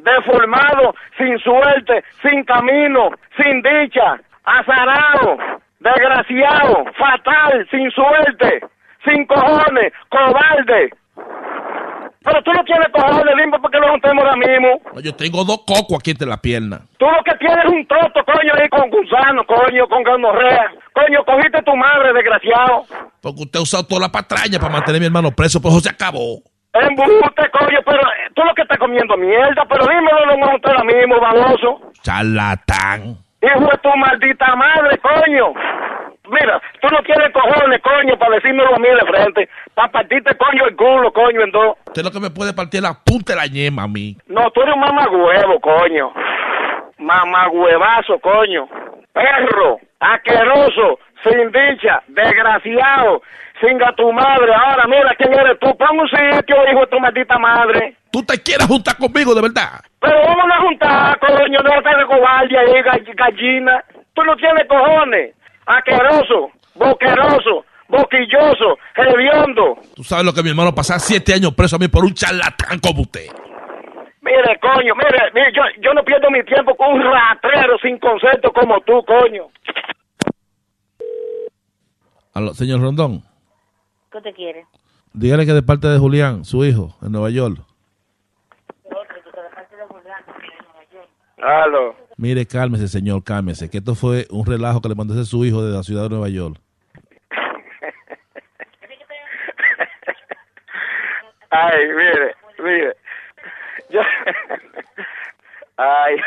Deformado, sin suerte, sin camino, sin dicha, azarado, desgraciado, fatal, sin suerte, sin cojones, cobarde. Pero tú no tienes cojones, limpo, porque nos juntemos ahora mismo. Yo tengo dos cocos aquí entre las piernas. Tú lo que tienes es un toto, coño, ahí con gusano, coño, con gonorrea. Coño, cogiste tu madre, desgraciado. Porque usted ha usado toda la patraña para mantener a mi hermano preso, pues eso se acabó. Embuste, coño, pero eh, tú lo que estás comiendo mierda, pero dímelo lo vamos ahora mismo, baboso. Charlatán. Hijo de tu maldita madre, coño. Mira, tú no tienes cojones, coño, para decírmelo a mí de frente. Para partirte, coño, el culo, coño, en dos. Usted lo que me puede partir la punta de la ñema a mí. No, tú eres un mamagüevo, coño. Mamagüevazo, coño. Perro, asqueroso, sin dicha, desgraciado, singa tu madre. Ahora, mira quién eres tú. Pon un sitio, hijo de tu maldita madre. ¿Tú te quieres juntar conmigo de verdad? Pero vamos a juntar, coño, no estás de cobarde ahí, gall- gallina. Tú no tienes cojones. Asqueroso, boqueroso, boquilloso, hediondo. Tú sabes lo que mi hermano pasaba siete años preso a mí por un charlatán como usted. Mire, coño, mire, mire, yo, yo no pierdo mi tiempo con un ratrero sin concepto como tú, coño. Aló, señor Rondón, ¿Qué te quiere? dígale que de parte de Julián, su hijo, en Nueva York. Aló. Mire, cálmese, señor, cálmese, que esto fue un relajo que le mandó su hijo de la ciudad de Nueva York. Ay, mire, mire. Yo... Ay.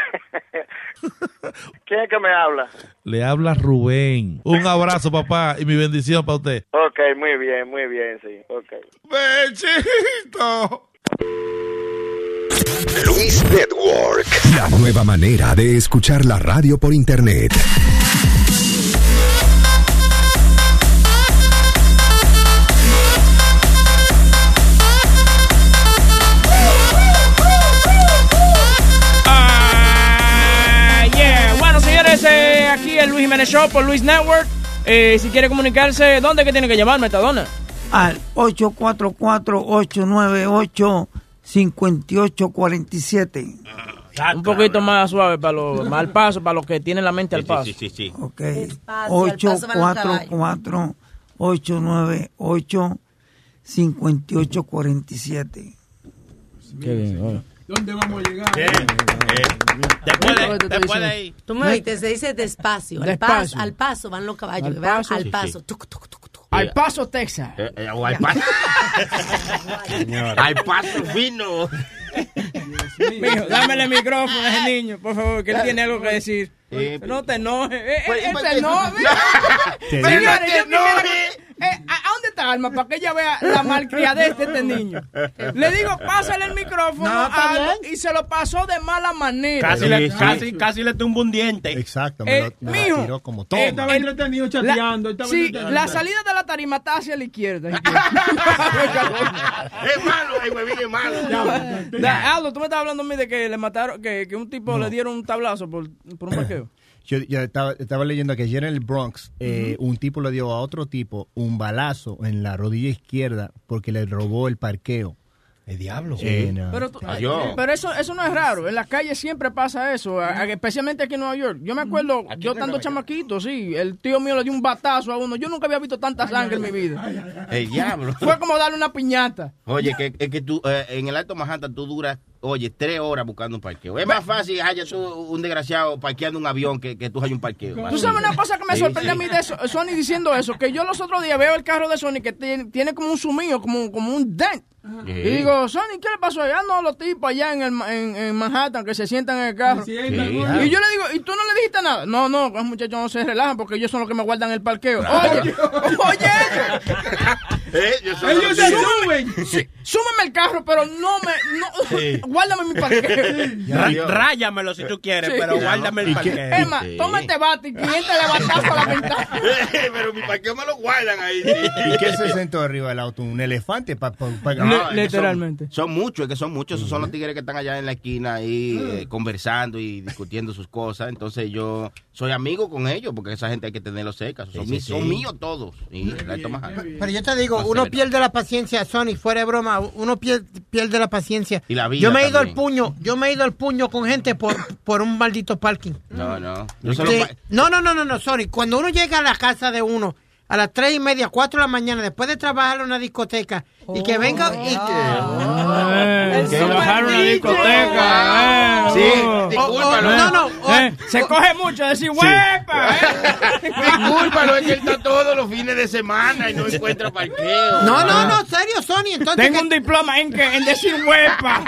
¿Quién es que me habla? Le habla Rubén. Un abrazo, papá, y mi bendición para usted. Ok, muy bien, muy bien, sí. Ok. ¡Bechito! Luis Network. La nueva manera de escuchar la radio por internet. El Luis Jiménez Show por Luis Network. Eh, si quiere comunicarse, ¿dónde que tiene que llamar, Metadona? Al 844-898-5847. Un poquito más suave para los mal paso, para los que tienen la mente al paso. Sí, sí, sí. Ok. Van los 844-898-5847. Qué bien. ¿Dónde vamos a llegar? Después Oye, de, te después de ahí. Tú me oíste, se dice despacio. Al Despacio. paso, al paso van los caballos. Al paso. Al paso. sí. Tuc, tuc, tuc, tuc. Al Paso, Texas. Eh, eh, o al paso. al paso fino. Mijo, dámele el micrófono a ese niño, por favor, que él tiene algo que decir. Eh, No te enojes. Eh, pues, él pues, se enoja. Te Señores, enojes. eh, ¿A a dónde está Alma? Para que ella vea la malcriadez de este niño. Le digo, pásale el micrófono No, a Aldo, bien. y se lo pasó de mala manera. Casi, Sí, le, sí. casi, casi le tumbo un diente. Exacto, me Eh, lo, me lo mijo, tiró como eh, todo. Estaba el- entretenido La, chateando. estaba sí, entretenido. la salida de la tarima está hacia la izquierda. Es malo, ay, huevín, es malo. Aldo, tú me estabas hablando a mí de que le mataron, que, que un tipo le dieron un tablazo por, por un parqueo. Yo, yo estaba, estaba leyendo que ayer en el Bronx eh, un tipo le dio a otro tipo un balazo en la rodilla izquierda porque le robó el parqueo. El diablo. En, uh, Pero, tú- Adiós. pero eso, eso no es raro. En las calles siempre pasa eso, especialmente aquí en Nueva York. Yo me acuerdo, yo estando chamaquito, sí, el tío mío le dio un batazo a uno. Yo nunca había visto tanta sangre en mi vida. El diablo. Fue como darle una piñata. Oye, que, es que tú, eh, en el Alto Manhattan tú duras, oye, tres horas buscando un parqueo. Es más fácil haya un desgraciado parqueando un avión que, que tú hayas un parqueo. Tú sabes una cosa que me sorprende sí. a mí de eso, Sony diciendo eso, que yo los otros días veo el carro de Sony que tiene, tiene como un sumido, como, como un dent. Sí. Y digo, Sony, ¿qué le pasó allá? No, los tipos allá en, el, en, en Manhattan que se sientan en el carro. Sí, Sí. está Y yo le digo, ¿y tú no le dijiste nada? No, no, los muchachos no se relajan porque ellos son los que me guardan el parqueo. Oye, oye, Eh, yo soy Ellos los se suben. sí, súmeme el carro, pero no me, no, guárdame mi parqueo. Ra- ráyamelo si tú quieres, Sí. pero guárdame el ¿Y qué- parqueo. Es más, Sí. toma este bate y 500 le batazo a la ventana. Pero mi parqueo me lo guardan ahí. ¿Y qué se sentó arriba del auto? ¿Un elefante? Pa, pa- pa- No, que literalmente. Son, son muchos, es que son muchos. Esos son los tigres que están allá en la esquina ahí eh, conversando y discutiendo sus cosas. Entonces yo soy amigo con ellos porque esa gente hay que tenerlos cerca. Son, Sí, sí, son sí. míos todos. Y Manhattan. Pero yo te digo, No, uno pierde la paciencia, Sony, fuera de broma, uno pier- pierde la paciencia. Y la vida yo me he ido al puño, yo me he ido al puño con gente por, por un maldito parking. No, no. Yo solo No, no, no, no, no, Sony. Cuando uno llega a la casa de uno a las tres y media, cuatro de la mañana, después de trabajar en una discoteca, y que venga y Eh, se bajaron una discoteca. Sí, eh, Oh, oh, discúlpalo. no, no, oh, eh, se coge mucho decir huepa. eh. Discúlpalo, es que él está todos los fines de semana y no encuentra parqueo. no, no, no, serio, Sony. Entonces, Tengo que- un diploma en, que, en decir huepa.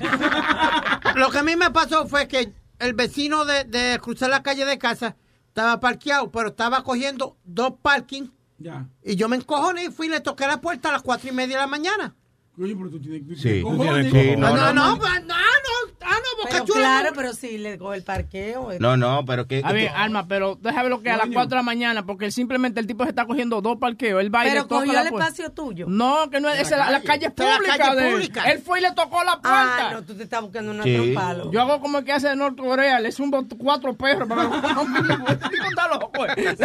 lo que a mí me pasó fue que el vecino de, de cruzar la calle de casa estaba parqueado, pero estaba cogiendo dos parking Ya. y yo me encojoné y fui y le toqué la puerta a las cuatro y media de la mañana. Oye, pero tú tienes tú Sí, tienes cojones. Sí, No, no, no, no. no, pues, no, no, ah, no, Boca Pero claro, no. pero si le coge el parqueo. eh. No, no, pero que. A ver, Alma, pero déjame lo que a las 4 de la mañana, porque simplemente el tipo se está cogiendo dos parqueos. Él va y le Pero toca cogió la el espacio tuyo. No, que no es, la, la calle es la pública calle de él. pública. Él fue y le tocó la Ah, puerta. no, tú te estás buscando una Sí. trompalo. Yo hago como el que hace de Norcorea, le zumbo cuatro perros para eh.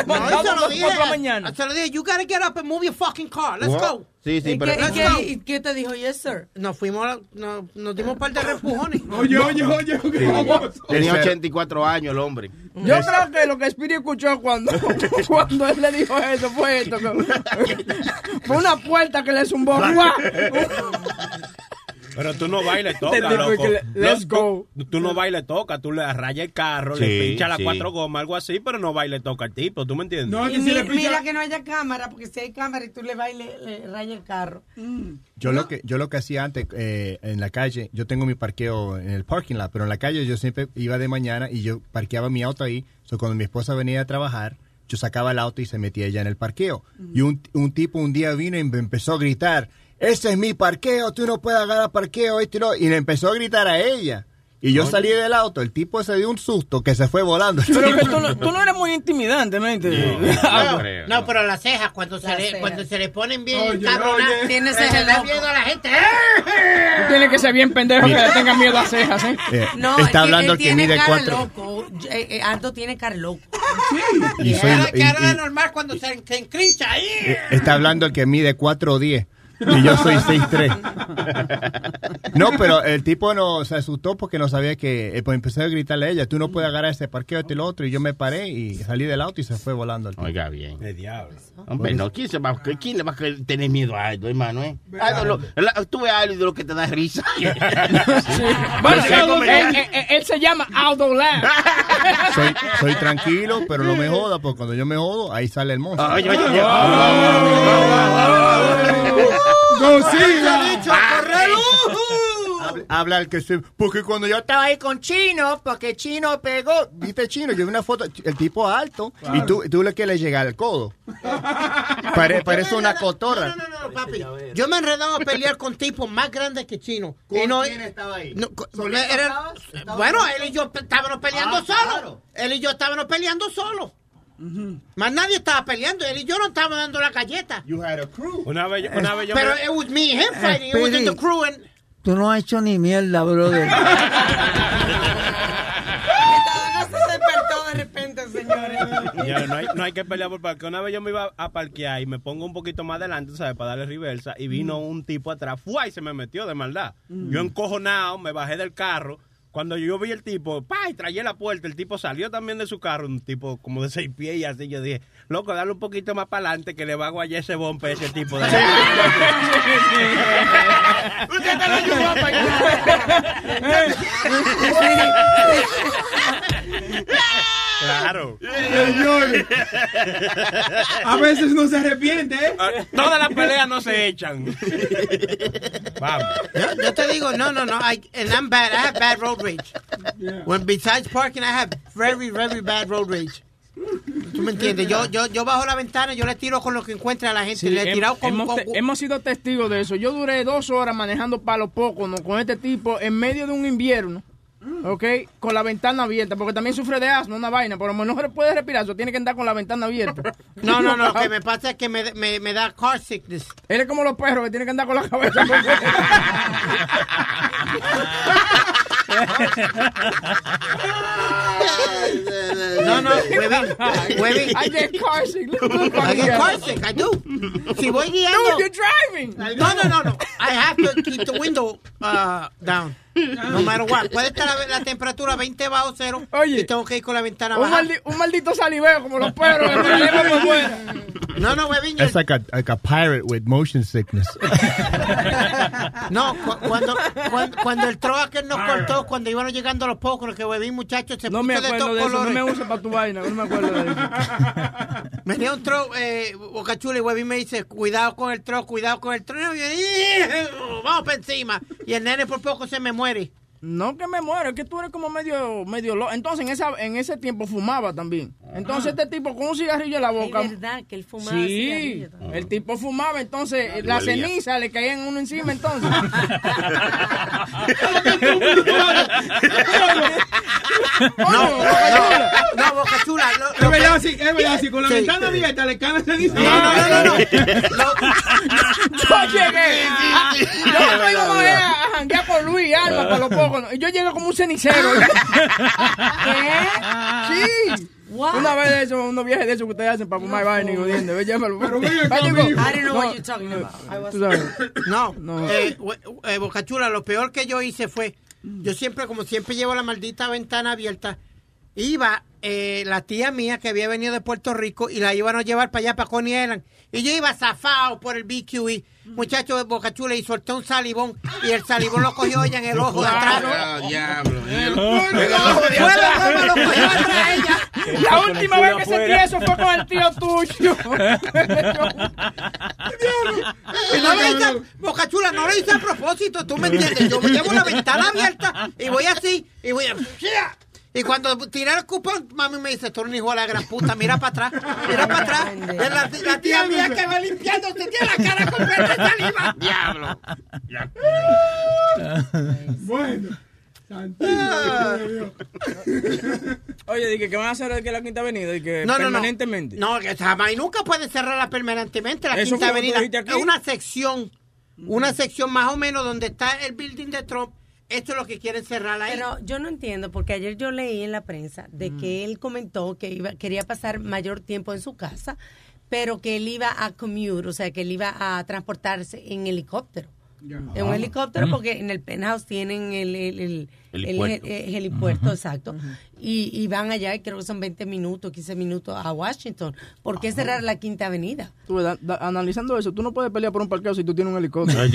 No, y mandamos se a lo las dije, 4 de la mañana. se lo dije, you gotta get up and move your fucking car, let's go. Sí, sí, ¿Y, pero. qué, y Let's qué- go. y qué te dijo? Yes, sir. Nos fuimos, a- nos, nos dimos un par de repujones. Oye, oye, oye. ¿qué pasó? Tenía 84 años el hombre. Yo creo que lo que Spirit escuchó cuando, cuando él le dijo eso fue esto. que- fue una puerta que le zumbó. Pero tú no bailes, toca, loco. let's Loco, Tú no bailes, toca. Tú le rayas el carro, le pinchas las sí. cuatro gomas, algo así, pero no baile, toca al tipo. ¿Tú me entiendes? No, que si mi- le mira que no haya cámara, porque si hay cámara y tú le y le, rayas el carro. Yo lo que yo lo que hacía antes eh, en la calle, yo tengo mi parqueo en el parking lot, pero en la calle yo siempre iba de mañana y yo parqueaba mi auto ahí. So, cuando mi esposa venía a trabajar, yo sacaba el auto y se metía ella en el parqueo. Y un, un tipo un día vino y me empezó a gritar, ese es mi parqueo, tú no puedes agarrar parqueo, esto y lo-". Y le empezó a gritar a ella. Y yo salí del auto, el tipo se dio un susto que se fue volando. Pero que tú no, tú no eres muy intimidante, ¿me entiendes? No, creo, no, no. pero las cejas, cuando, se Las le, cejas. cuando se le ponen bien Oye, cabronas, oye. Se miedo a la gente. ¡Eh! Tú tienes que ser bien pendejo que le tenga miedo a cejas, ¿eh? Eh, No, está hablando él el que tiene mide cara cuatro. loco. Eh, eh, Aldo tiene cara loco. Y soy- Era que y- y- normal cuando se, se encrincha ahí. eh, está hablando el que mide 4 o 10. Y yo soy 6'3". No, pero el tipo no se asustó porque no sabía que... eh, pues empecé a gritarle a ella, tú no puedes agarrar este parqueo, este y lo otro. Y yo me paré y salí del auto y se fue volando. el tipo. Oiga bien. El diablo. Hombre, no, ¿quién, se va, ¿quién le va a tener miedo a algo, hermano? Eh? Algo, lo- la- tú ves algo de lo que te da risa. Bueno, Sí, él, como- él- él- él se llama Aldo Lamb. Soy, soy tranquilo, pero no me joda, porque cuando yo me jodo, ahí sale el monstruo. Ay, ay, ay, Habla- Habla el que se... Porque cuando yo estaba ahí con Chino, porque Chino pegó... ¿Viste Chino? Yo vi una foto, el tipo alto, y tú, tú le quieres llegar al codo. Pare- parece una cotorra. Papi, yo me he enredado a pelear con tipos más grandes que Chino. ¿Con Y no- quién estaba ahí? no, co- ¿Solito era- bueno, él y yo estábamos peleando Ah, solos. claro. Él y yo estábamos peleando solos. Más nadie estaba peleando. Él y yo no estábamos dando la galleta. You had a crew. Una vez, una vez yo Pero me- it was me and him fighting. It wasn't the crew. And, Tú no has hecho ni mierda, brother. No se despertó de repente, señores. No, hay, no hay que pelear por parqueo. Una vez yo me iba a parquear y me pongo un poquito más adelante, ¿sabes? Para darle reversa. Y vino un tipo atrás, ¡fua! y se me metió de maldad. Yo encojonado, me bajé del carro. Cuando yo vi el tipo, pa, y traía la puerta, el tipo salió también de su carro, un tipo como de seis pies y así. Yo dije, loco, dale un poquito más para adelante que le va a guayar ese bombe a ese tipo de Sí. Usted te lo ayudó Claro. Señores. A veces no se arrepiente, ¿eh? Ah, Todas las peleas no se echan. Vamos. yo, yo te digo, no, no, no. I, and I'm bad. I have bad road rage. When besides parking, I have very, very bad road rage. ¿Tú me entiendes? Yo, yo, yo bajo la ventana, yo le tiro con lo que encuentre a la gente. Sí, le he hem- tirado con, hemos, con- hemos sido testigos de eso. Yo duré dos horas manejando palo poco ¿no? con este tipo en medio de un invierno. ¿Ok? Con la ventana abierta, porque también sufre de asma, una vaina, pero no se puede respirar, eso tiene que andar con la ventana abierta. No, no, no, lo que me pasa es que me, me, me da car sickness. Él es como los perros que tienen que andar con la cabeza. No, no, huevín, huevín. I get car sick. I get car sick, I do. Si voy guiando... No, you're driving. No, no, no, no. I have to keep the window uh, down. No matter what. Puede estar la, la temperatura 20 bajo cero y tengo que ir con la ventana Un, baja. maldi- un maldito saliveo como los perros. No, no, huevín. It's like a, like a pirate with motion sickness. No, cu- cuando, cuando, cuando el troa que nos cortó, cuando íbamos llegando los pocos, que huevín, muchachos, se No puso me de acuerdo todos de eso, no colores. me uses para tu vaina, no me acuerdo de eso. Venía un tro, eh, Bocachula y Huevín me dice, cuidado con el tro, cuidado con el tro. Y yo, "Ih, vamos para encima. Y el nene por poco se me muere. No que me muero, es que tú eres como medio, medio loco. Entonces, en, esa, en ese tiempo fumaba también. Entonces, este tipo con un cigarrillo en la boca. Es verdad que él fumaba Sí, cigarrillo también. el tipo fumaba, entonces la Huelía. ceniza le caían uno encima entonces. No, no, no, Boca Chula. Es verdad, que- sí, es verdad, sí, con la Sí. ventana abierta le cae ese dice. No, no, no, no, no. yo llegué. a- yo me iba a, ver a janguear con Luis y Alma para los pocos. ¿no? Y yo llegué como un cenicero. ¿Qué? Sí. Una vez de eso, unos viajes de esos que ustedes hacen para fumar vaina y jodiendo. Ve. Pero. I don't know no, what you're talking about. No, No. Eh, eh, Boca Chula, lo peor que yo hice fue, yo siempre, como siempre llevo la maldita ventana abierta, iba eh, la tía mía que había venido de Puerto Rico y la iban a llevar para allá, para Coney Island, y yo iba zafado por el BQE, muchacho de Boca Chula, y solté un salivón, y el salivón lo cogió ella en el ojo de atrás. Ah, diablo. Atrás lo cogió atrás ella. La última vez que sentí eso fue con el tío tuyo. Y no lo hice, Boca Chula, no lo hice a propósito, tú me entiendes. Yo me llevo la ventana abierta y voy así, y voy a... Y cuando tiré el cupón, mami me dice, tú eres un hijo de la gran puta, mira para atrás, mira para atrás. Es la, la tía mía que va limpiando, se tiene la cara completa de saliva. Diablo. Bueno. Santísimo. Oye, dije que van a hacer de que la Quinta Avenida y que No, no, no. permanentemente. No, que jamás y nunca puede cerrarla permanentemente. La Quinta Avenida aquí. es una sección, una sección más o menos donde está el building de Trump. Esto es lo que quieren cerrar ahí. Pero yo no entiendo, porque ayer yo leí en la prensa de que él comentó que iba, quería pasar mayor tiempo en su casa, pero que él iba a commute, o sea, que él iba a transportarse en helicóptero. En un helicóptero Mm. porque en el penthouse tienen el, el, el, el Helipuerto. he- eh, helipuerto, Ujú. exacto. y, y van allá y creo que son 20 minutos, 15 minutos a Washington. ¿Por qué cerrar la Quinta Avenida? Tú, da- da- analizando eso, tú no puedes pelear por un parqueo si tú tienes un helicóptero.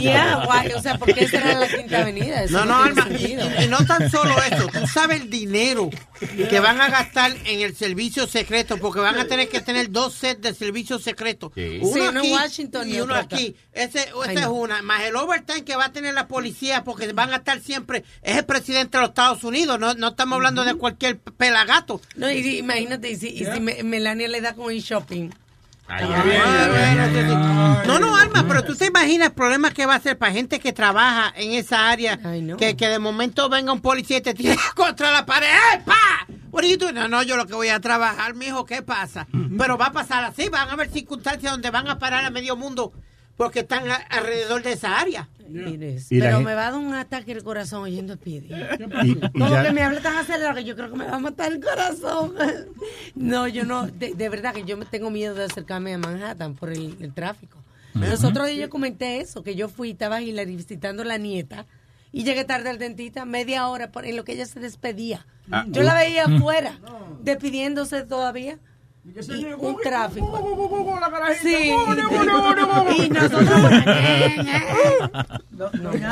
Yeah? O sea, ¿por qué cerrar la Quinta Avenida? Eso No, no, tiene Alma, y, no tan solo eso, tú sabes el dinero que van a gastar en el servicio secreto, porque van a tener que tener dos sets de servicio secreto. Sí, Uno uno en aquí Washington y y uno acá. aquí. Ese, esa es no. una. Más el overtime que va a tener la policía, porque van a estar siempre. Es el presidente de los Estados Unidos, no, no estamos hablando de cualquier pelagato. No, y, si- imagínate, y si, y si Me- Melania le da con el shopping. No, no, Alma, pero tú te imaginas el problema que va a ser para gente que trabaja en esa área, que, que de momento venga un policía y te tire contra la pared. ¡Eh, pa! What are you doing? No, no, yo lo que voy a trabajar, mijo, ¿qué pasa? Pero va a pasar así, van a haber circunstancias donde van a parar a medio mundo porque están a- alrededor de esa área. Y pero me va a dar un ataque el corazón oyendo a Speedy. Como ya- que me habla tan acelerado que yo creo que me va a matar el corazón. No, yo no, de, de verdad que yo me tengo miedo de acercarme a Manhattan por el, el tráfico. Los otros días yo comenté eso, que yo fui, estaba Hillary visitando a la nieta y llegué tarde al dentista, media hora por, en lo que ella se despedía. Ah, Yo la uh. veía afuera, despidiéndose todavía. Y un tráfico. Sí. Y nosotros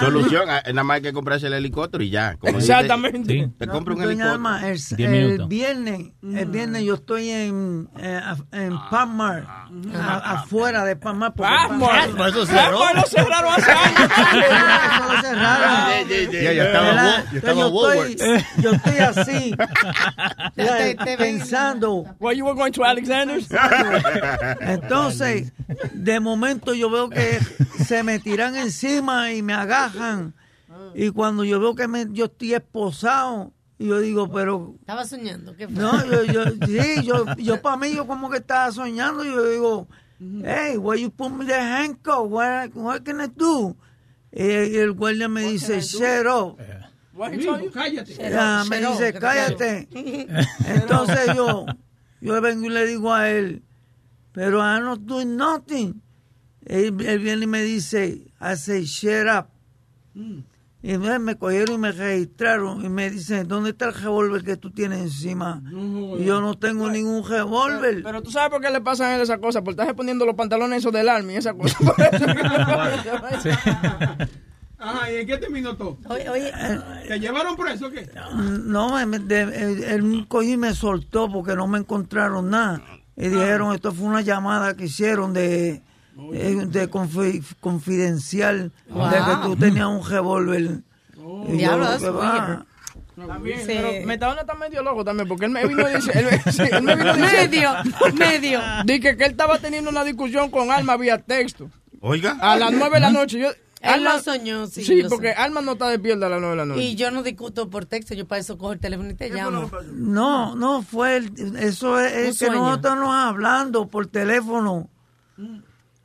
Solución, ah, nada más hay que comprarse el helicóptero y ya. Como Exactamente. dice, Te compra un helicóptero. Alma, el, viernes, el viernes yo estoy en, eh, en Palmar, a- afuera de Palmar. Palmar. Palmar- Eso cerró. Palmar lo cerraron hace años. Eso lo cerraron. Ya, ya estaba yo, estoy, yo estoy así, pensando. Why you were going to Alexander's? Entonces, de momento yo veo que se me tiran encima y me agajan. Y cuando yo veo que me, yo estoy esposado, y yo digo, pero Estaba soñando. ¿qué fue? no, yo, yo, sí, yo, yo para mí, yo como que estaba soñando, y yo digo, hey, why you put me the handcuff? What, what can I do? Y, y el guardia me dice, shut up. Cállate. Ya, me dice, cállate. Entonces yo, yo vengo y le digo a él, pero I'm not doing nothing. Él, él viene y me dice, I say, shut up. Y me, me cogieron y me registraron y me dicen, ¿dónde está el revólver que tú tienes encima? Y yo no tengo ningún revólver. Pero tú sabes por qué le pasan a él esas cosas, por estar poniendo los pantalones esos del army y esas cosas. Ajá, ¿y en qué terminó todo? Oye, oye. ¿Te llevaron preso o qué? No, él, cogió y me soltó porque no me encontraron nada. Y dijeron, esto fue una llamada que hicieron de, eh, de confi- confidencial, Wow. de que tú tenías un revólver. Yo, Diablo. También, Sí. pero Metadona está medio loco también, porque él me vino a decir... Él, sí, él me vino a decir Medio, medio. Dije que él estaba teniendo una discusión con Alma vía texto. Oiga. A las nueve de la noche. Yo, Él lo soñó, sí, Sí, lo porque soñó. Alma no está despierta a las nueve de la noche. Y yo no discuto por texto, yo para eso cojo el teléfono y te llamo. No, no, fue el- eso es, es que nosotros estamos hablando por teléfono.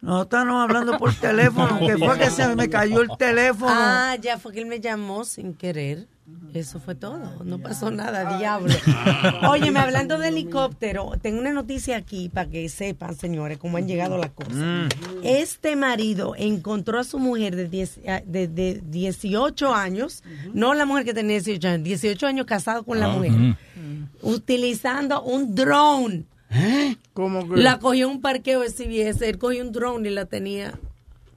Nosotros estamos hablando por teléfono, que fue que se me cayó el teléfono. Ah, ya fue que él me llamó sin querer. Eso fue todo. No pasó nada, diablo. Óyeme, hablando de helicóptero, tengo una noticia aquí para que sepan, señores, cómo han llegado las cosas. Este marido encontró a su mujer de, 10 a- de, de 18 años, no la mujer que tenía 18 años, 18 años casado con la Ah, mujer, ujú. utilizando un drone. Como que... La cogió en un parqueo de CBS, él cogió un drone y la tenía.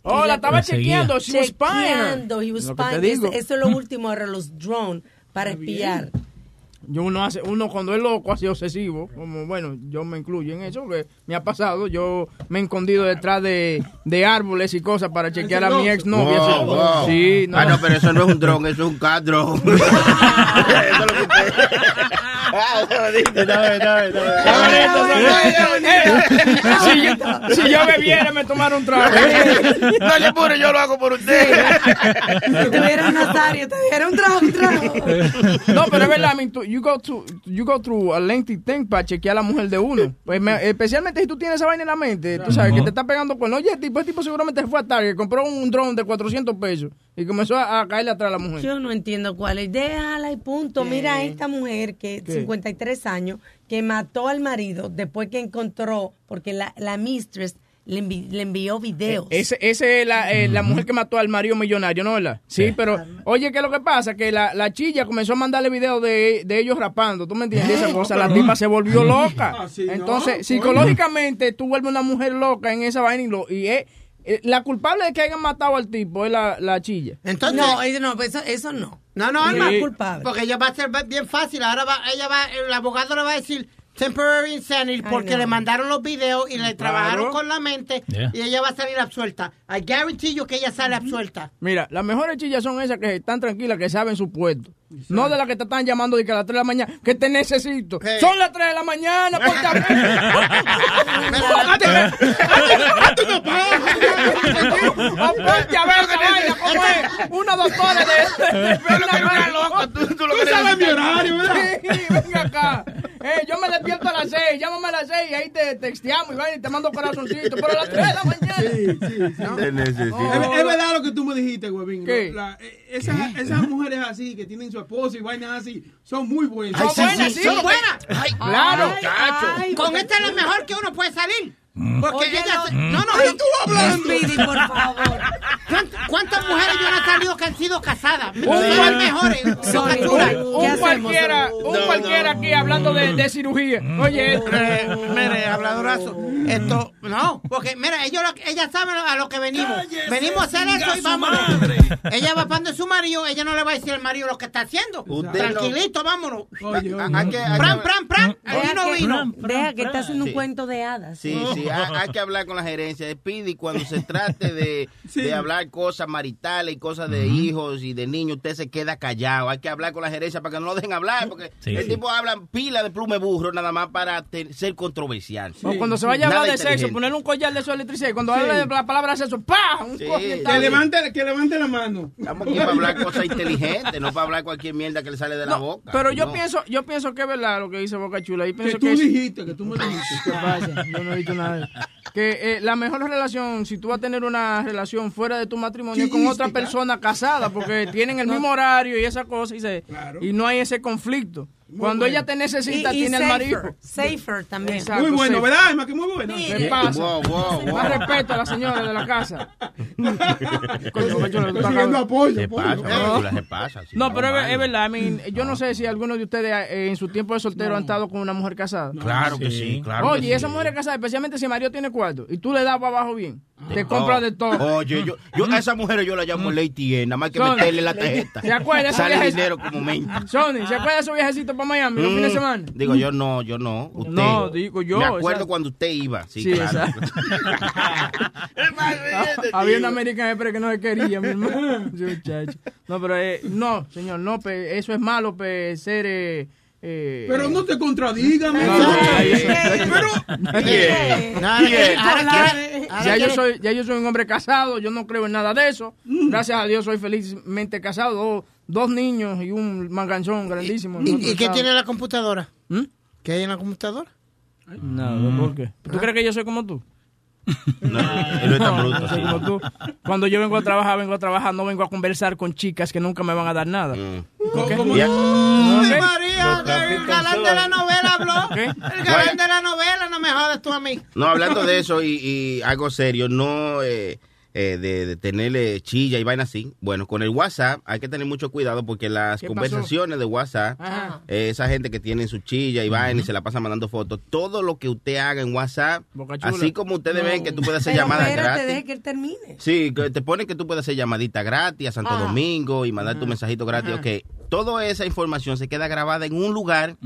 Oh, la estaba chequeando, she was. Chequeando, he was que spying. Eso, es lo último ahora, los drones para espiar. Yo uno hace, uno cuando es loco así obsesivo, como bueno, yo me incluyo en eso, porque me ha pasado, yo me he escondido detrás de, de árboles y cosas para chequear a mi ex novia. Wow, wow. Sí, no. Ah, no, pero eso no es un dron, eso es un car drone. eso es lo que usted... Ah. Si yo, si yo bebiera me tomara un trago. No le apure, yo lo hago por usted. Si tuviera un Nazario, te diera un trago, un trago. No, pero es verdad, I mean, tú- you go to you go through a lengthy thing para chequear a la mujer de uno. Pues me- especialmente si tú tienes esa vaina en la mente, tú sabes que te está pegando con, oye, tipo, el tipo seguramente se fue a Target, compró un drone de 400 pesos Y comenzó a, a caerle atrás a la mujer. Yo no entiendo cuál es. Déjala y punto. Mira a esta mujer que ¿Qué? 53 años que mató al marido después que encontró porque la, la mistress le, envi- le envió videos. Ese, ese es la, eh, la mujer que mató al marido millonario, ¿no? ¿verdad? Sí, pero oye, ¿qué es lo que pasa? Que la, la chilla comenzó a mandarle videos de, de ellos rapando, ¿tú me entiendes? Esa cosa, la tipa se volvió loca. Ah, sí, no, Entonces, psicológicamente, tú vuelves una mujer loca en esa vaina y, lo, y es, eh, la culpable de que hayan matado al tipo es la, la chilla. Entonces, no, eso no, eso, eso no. No, no, Es más culpable. Porque ella va a ser bien fácil. Ahora va, ella va, el abogado le va a decir temporary insanity porque le mandaron los videos y le trabajaron con la mente Yeah. y ella va a salir absuelta. I guarantee you que ella sale absuelta. Mira, las mejores chillas son esas que están tranquilas, que saben su puesto. No de las que te están llamando de que a las 3 de la mañana, que te necesito. Son las 3 de la mañana, ponte a Ponte a ver esa vaina, ¿cómo es? Una doctora de... de, Tú sabes mi horario, ¿verdad? Sí, venga acá. Eh, yo me despierto a las 6, llámame a las 6 y ahí te texteamos y, vaina y te mando corazoncito. Pero a las 3 de la mañana. Sí, sí, sí. Te necesito. Es, es verdad lo que tú me dijiste, huevín. ¿Qué? ¿no? La- eh, esas, esas mujeres así, que tienen su esposo y vainas así, son muy buenas. Ay, Son sí, buenas, sí, sí. son buenas. Ay, Claro. Ay, Con esta es lo mejor que uno puede salir. Porque Oye, ella... no. No, no, tú hablando. Speedy, por favor. ¿Cuánt- ¿Cuántas mujeres yo no he salido que han sido casadas? Un cual- mejores. Un, cualquiera, un cualquiera aquí hablando de, de cirugía. Oye, Eh, mire, habladorazo. Esto, no, porque mira, ellos, lo- ella sabe a lo que venimos. venimos a hacer eso y vámonos. Ella va para donde su marido, ella no le va a decir al marido lo que está haciendo. Usted Tranquilito, vámonos. Pran, pran, pran. Ahí no vino. deja que está haciendo un cuento de hadas. Sí, sí, hay, hay que hablar con la gerencia de Speedy cuando se trate de, de hablar cosas maritales y cosas de hijos y de niños, usted se queda callado. Hay que hablar con la gerencia para que no lo dejen hablar, porque Sí, el sí. tipo habla pila de plume burro nada más para ser controversial. O cuando se vaya a hablar Nada de sexo, ponerle un collar de su electricidad. Y cuando Sí. hable de la palabra sexo, ¡pah! Un. Que levante, que levante la mano. Estamos aquí para hablar cosas inteligentes, no para hablar cualquier mierda que le sale de la boca. Pero yo No. pienso, yo pienso que es verdad lo que dice Boca Chula. Y Que tú que es- dijiste, que tú me dijiste. ¿Qué pasa? Yo no he dicho nada. Que eh, la mejor relación, si tú vas a tener una relación fuera de tu matrimonio, es con otra persona casada, porque tienen el mismo horario y esa cosa, y, se, y no hay ese conflicto. Cuando bueno. ella te necesita, Y- y tiene el safer, marido. Safer también. Exacto, Muy bueno, safer. ¿verdad, Emma? Que muy bueno. ¿Qué pasa? Wow, wow, wow. Más respeto a la señora de la casa. Consiguiendo apoyo. Se pasa, se sí, No, pero es, verdad, I mean, yo no sé si alguno de ustedes eh, en su tiempo de soltero han estado con una mujer casada. Claro que sí, claro que Oye, sí. esa mujer casada, especialmente si el marido tiene cuarto, y tú le das para abajo bien, te compra de todo. Oye, yo, yo a esa mujer yo la llamo Lady N, nada más que meterle la tarjeta. ¿Se acuerda Sale dinero como menta. Sony, ¿se acuerda de su viajecito para Miami los Mm, fines de semana? Digo, yo no, yo no. Usted. No, digo yo, Me acuerdo exacto. cuando usted iba. Sí, Sí, claro. Había una American Express que no se quería, mi hermano. No, pero eh, no, señor, no, pe, eso es malo, pe, ser... Eh, eh, Pero no te contradigas, mi No, ahora ya yo soy ya yo soy un hombre casado, yo no creo en nada de eso. Gracias a Dios soy felizmente casado, dos, niños y un manganzón grandísimo. ¿Y, qué tiene la computadora? ¿Mm? ¿Qué hay en la computadora? No, ¿por qué? ¿Tú crees que yo soy como tú? No, él no es tan bruto. yo soy como tú. Cuando yo vengo a trabajar, vengo a trabajar, no vengo a conversar con chicas que nunca me van a dar nada. Mm. ¿Ok? ¿Cómo? María, el galán de la novela habló. ¿Qué? El galán de la novela, no me jodas tú a mí. No, hablando de eso y, y algo serio, no eh, eh, de, de tenerle chilla y vaina así. Bueno, con el WhatsApp hay que tener mucho cuidado porque las conversaciones de WhatsApp, Ajá. eh, esa gente que tiene su chilla y vaina y se la pasa mandando fotos, todo lo que usted haga en WhatsApp, así como ustedes No. ven que tú puedes hacer Pero llamadas espérate, gratis. deje que él termine. Sí, que te pone que tú puedes hacer llamadita gratis a Santo Ah. Domingo y mandar tu mensajito gratis. Ok, toda esa información se queda grabada en un lugar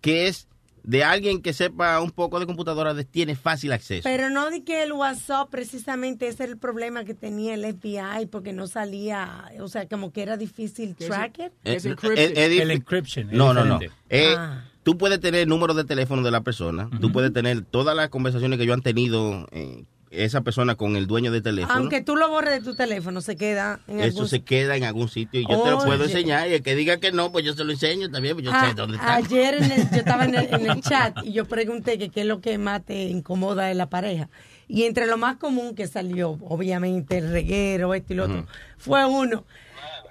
que es de alguien que sepa un poco de computadora, de- tiene fácil acceso. Pero no di que el WhatsApp precisamente ese era el problema que tenía el FBI porque no salía, o sea, como que era difícil tracker. Es eh, eh, eh, El encryption. No, no, no. Eh, Ah. Tú puedes tener el número de teléfono de la persona, tú puedes tener todas las conversaciones que yo han tenido eh, esa persona con el dueño del teléfono. Aunque tú lo borres de tu teléfono, se queda en Eso algún se queda en algún sitio y yo te lo puedo enseñar. Y el que diga que no, pues yo se lo enseño también, pues yo Ah, sé dónde está. Ayer en el- yo estaba en el, en el chat y yo pregunté que qué es lo que más te incomoda de la pareja. Y entre lo más común que salió, obviamente, el reguero, esto y lo otro, fue uno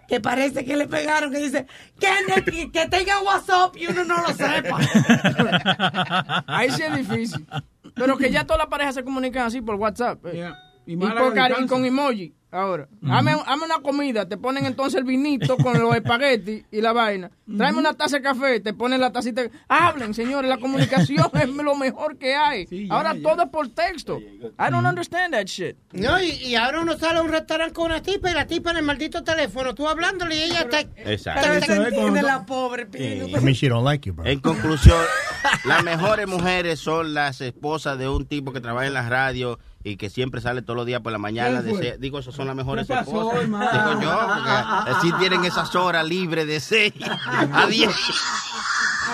que parece que le pegaron, que dice, que, que, que tenga WhatsApp y uno no lo sepa. Ahí sí es difícil. Pero que ya todas las parejas se comunican así por WhatsApp. eh. Y Y, cari- distancia. con emoji. Ahora, hazme, hazme una comida, te ponen entonces el vinito con los espaguetis y la vaina. Tráeme una taza de café, te ponen la tacita. Hablen, señores, la comunicación es lo mejor que hay. ya, Ahora ya. todo es por texto. I don't understand that shit. No, y, y ahora uno sale a un restaurante con una tipa y la tipa en el maldito teléfono, tú hablándole y ella está... Exacto. Se es entiende cuando- la pobre Pino. I mean, she don't like you, bro. En conclusión, las mejores mujeres son las esposas de un tipo que trabaja en la radio y que siempre sale todos los días por la mañana. De se- digo, esas son las mejores ¿Qué pasó, esposas. hermano? Digo yo, porque así tienen esas horas libres de 6 a 10.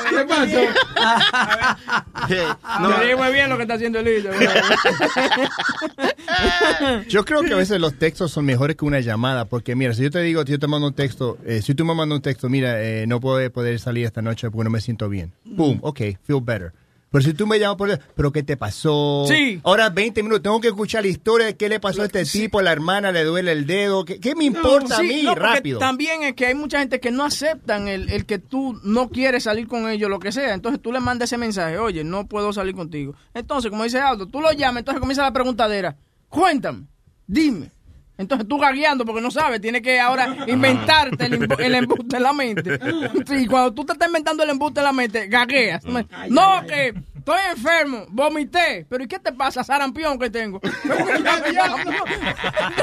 ¿Qué pasó? No, Te digo muy bien lo que está haciendo Elisa. Yo creo que a veces los textos son mejores que una llamada, porque mira, si yo te digo, si yo te mando un texto, eh, si tú me mandas un texto, mira, eh, no puedo poder salir esta noche porque no me siento bien. Boom, ok, feel better. Pero si tú me llamas por pero ¿qué te pasó? Sí. Ahora 20 minutos, tengo que escuchar la historia de qué le pasó a este tipo, la hermana le duele el dedo, ¿qué, qué me importa a Sí, mí? no, Rápido. También es que hay mucha gente que no aceptan el, el que tú no quieres salir con ellos, lo que sea. Entonces tú le mandas ese mensaje, oye, no puedo salir contigo. Entonces, como dice Aldo, tú lo llamas, entonces comienza la preguntadera. Cuéntame, dime. Entonces tú gagueando porque no sabes, tienes que ahora inventarte el, embu- el embuste en la mente. Y cuando tú te estás inventando el embuste en la mente, gagueas. No, que estoy enfermo, vomité. Pero ¿y qué te pasa? Sarampión que tengo.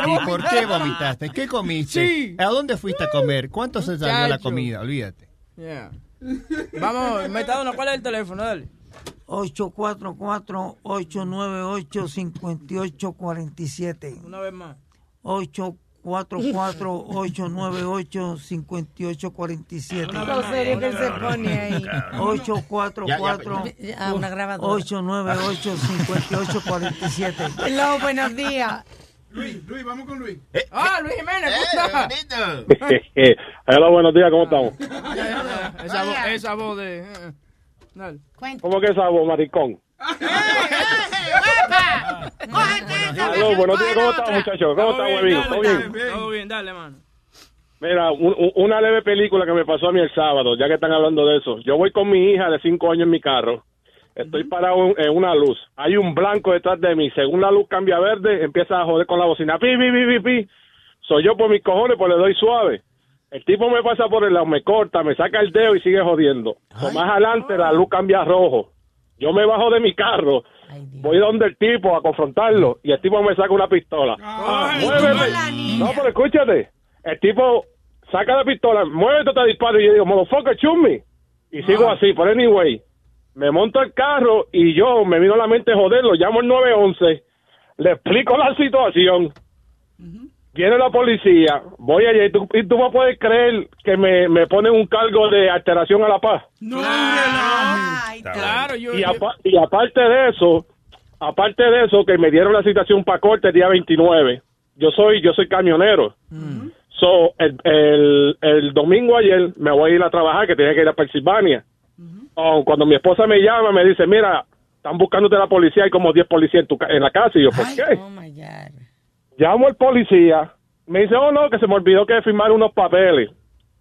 ¿Y por qué vomitaste? ¿Qué comiste? Sí. ¿A dónde fuiste a comer? ¿Cuánto se salió la comida? Olvídate. Yeah. Vamos, Metadona, ¿cuál es el teléfono? Dale. 844-898-5847. Una vez más. 844-898-5847. Lo serio que se pone ahí. 844 Ah, una grabadora. 898-5847. Hello, buenos días. Luis, Luis, vamos con Luis. Ah, Luis Jiménez. Hola, buenos días, ¿cómo estamos? Esa, voz, esa voz de... eh, Dale. ¿Cómo que esa voz, maricón? Aló, buenos días, ¿cómo están, muchachos? ¿Cómo están, huevín? ¿Todo bien? Todo bien, dale, mano. Mira, un- un- una leve película que me pasó a mí el sábado, ya que están hablando de eso. Yo voy con mi hija de cinco años en mi carro. Estoy parado en, en una luz. Hay un blanco detrás de mí. Según la luz cambia a verde, empieza a joder con la bocina. Pi, pi, pi, pi, pi. Soy yo por mis cojones, pues le doy suave. El tipo me pasa por el lado, me corta, me saca el dedo y sigue jodiendo. O más adelante la luz cambia a rojo. Yo me bajo de mi carro, voy donde el tipo a confrontarlo y el tipo me saca una pistola. Ah, muévete. No, pero escúchate. El tipo saca la pistola, muévete, te disparo y yo digo, motherfucker, me. Y sigo así, pero anyway, me monto el carro y yo me vino a la mente joderlo, llamo el 911, le explico la situación. Viene la policía, voy allá y tú, y tú me puedes creer que me, me ponen un cargo de alteración a la paz. No, Claro, yo... Y, apa- y aparte de eso, aparte de eso, que me dieron la citación para corte el día 29. Yo soy, yo soy camionero. So, el, el, el domingo ayer me voy a ir a trabajar, que tenía que ir a Pensilvania. Oh, cuando mi esposa me llama, me dice, mira, están buscándote la policía, hay como 10 policías en, tu, ca- en la casa. Y yo, ¿por qué? Oh my God. Llamo al policía, me dice, oh no, que se me olvidó que firmar unos papeles.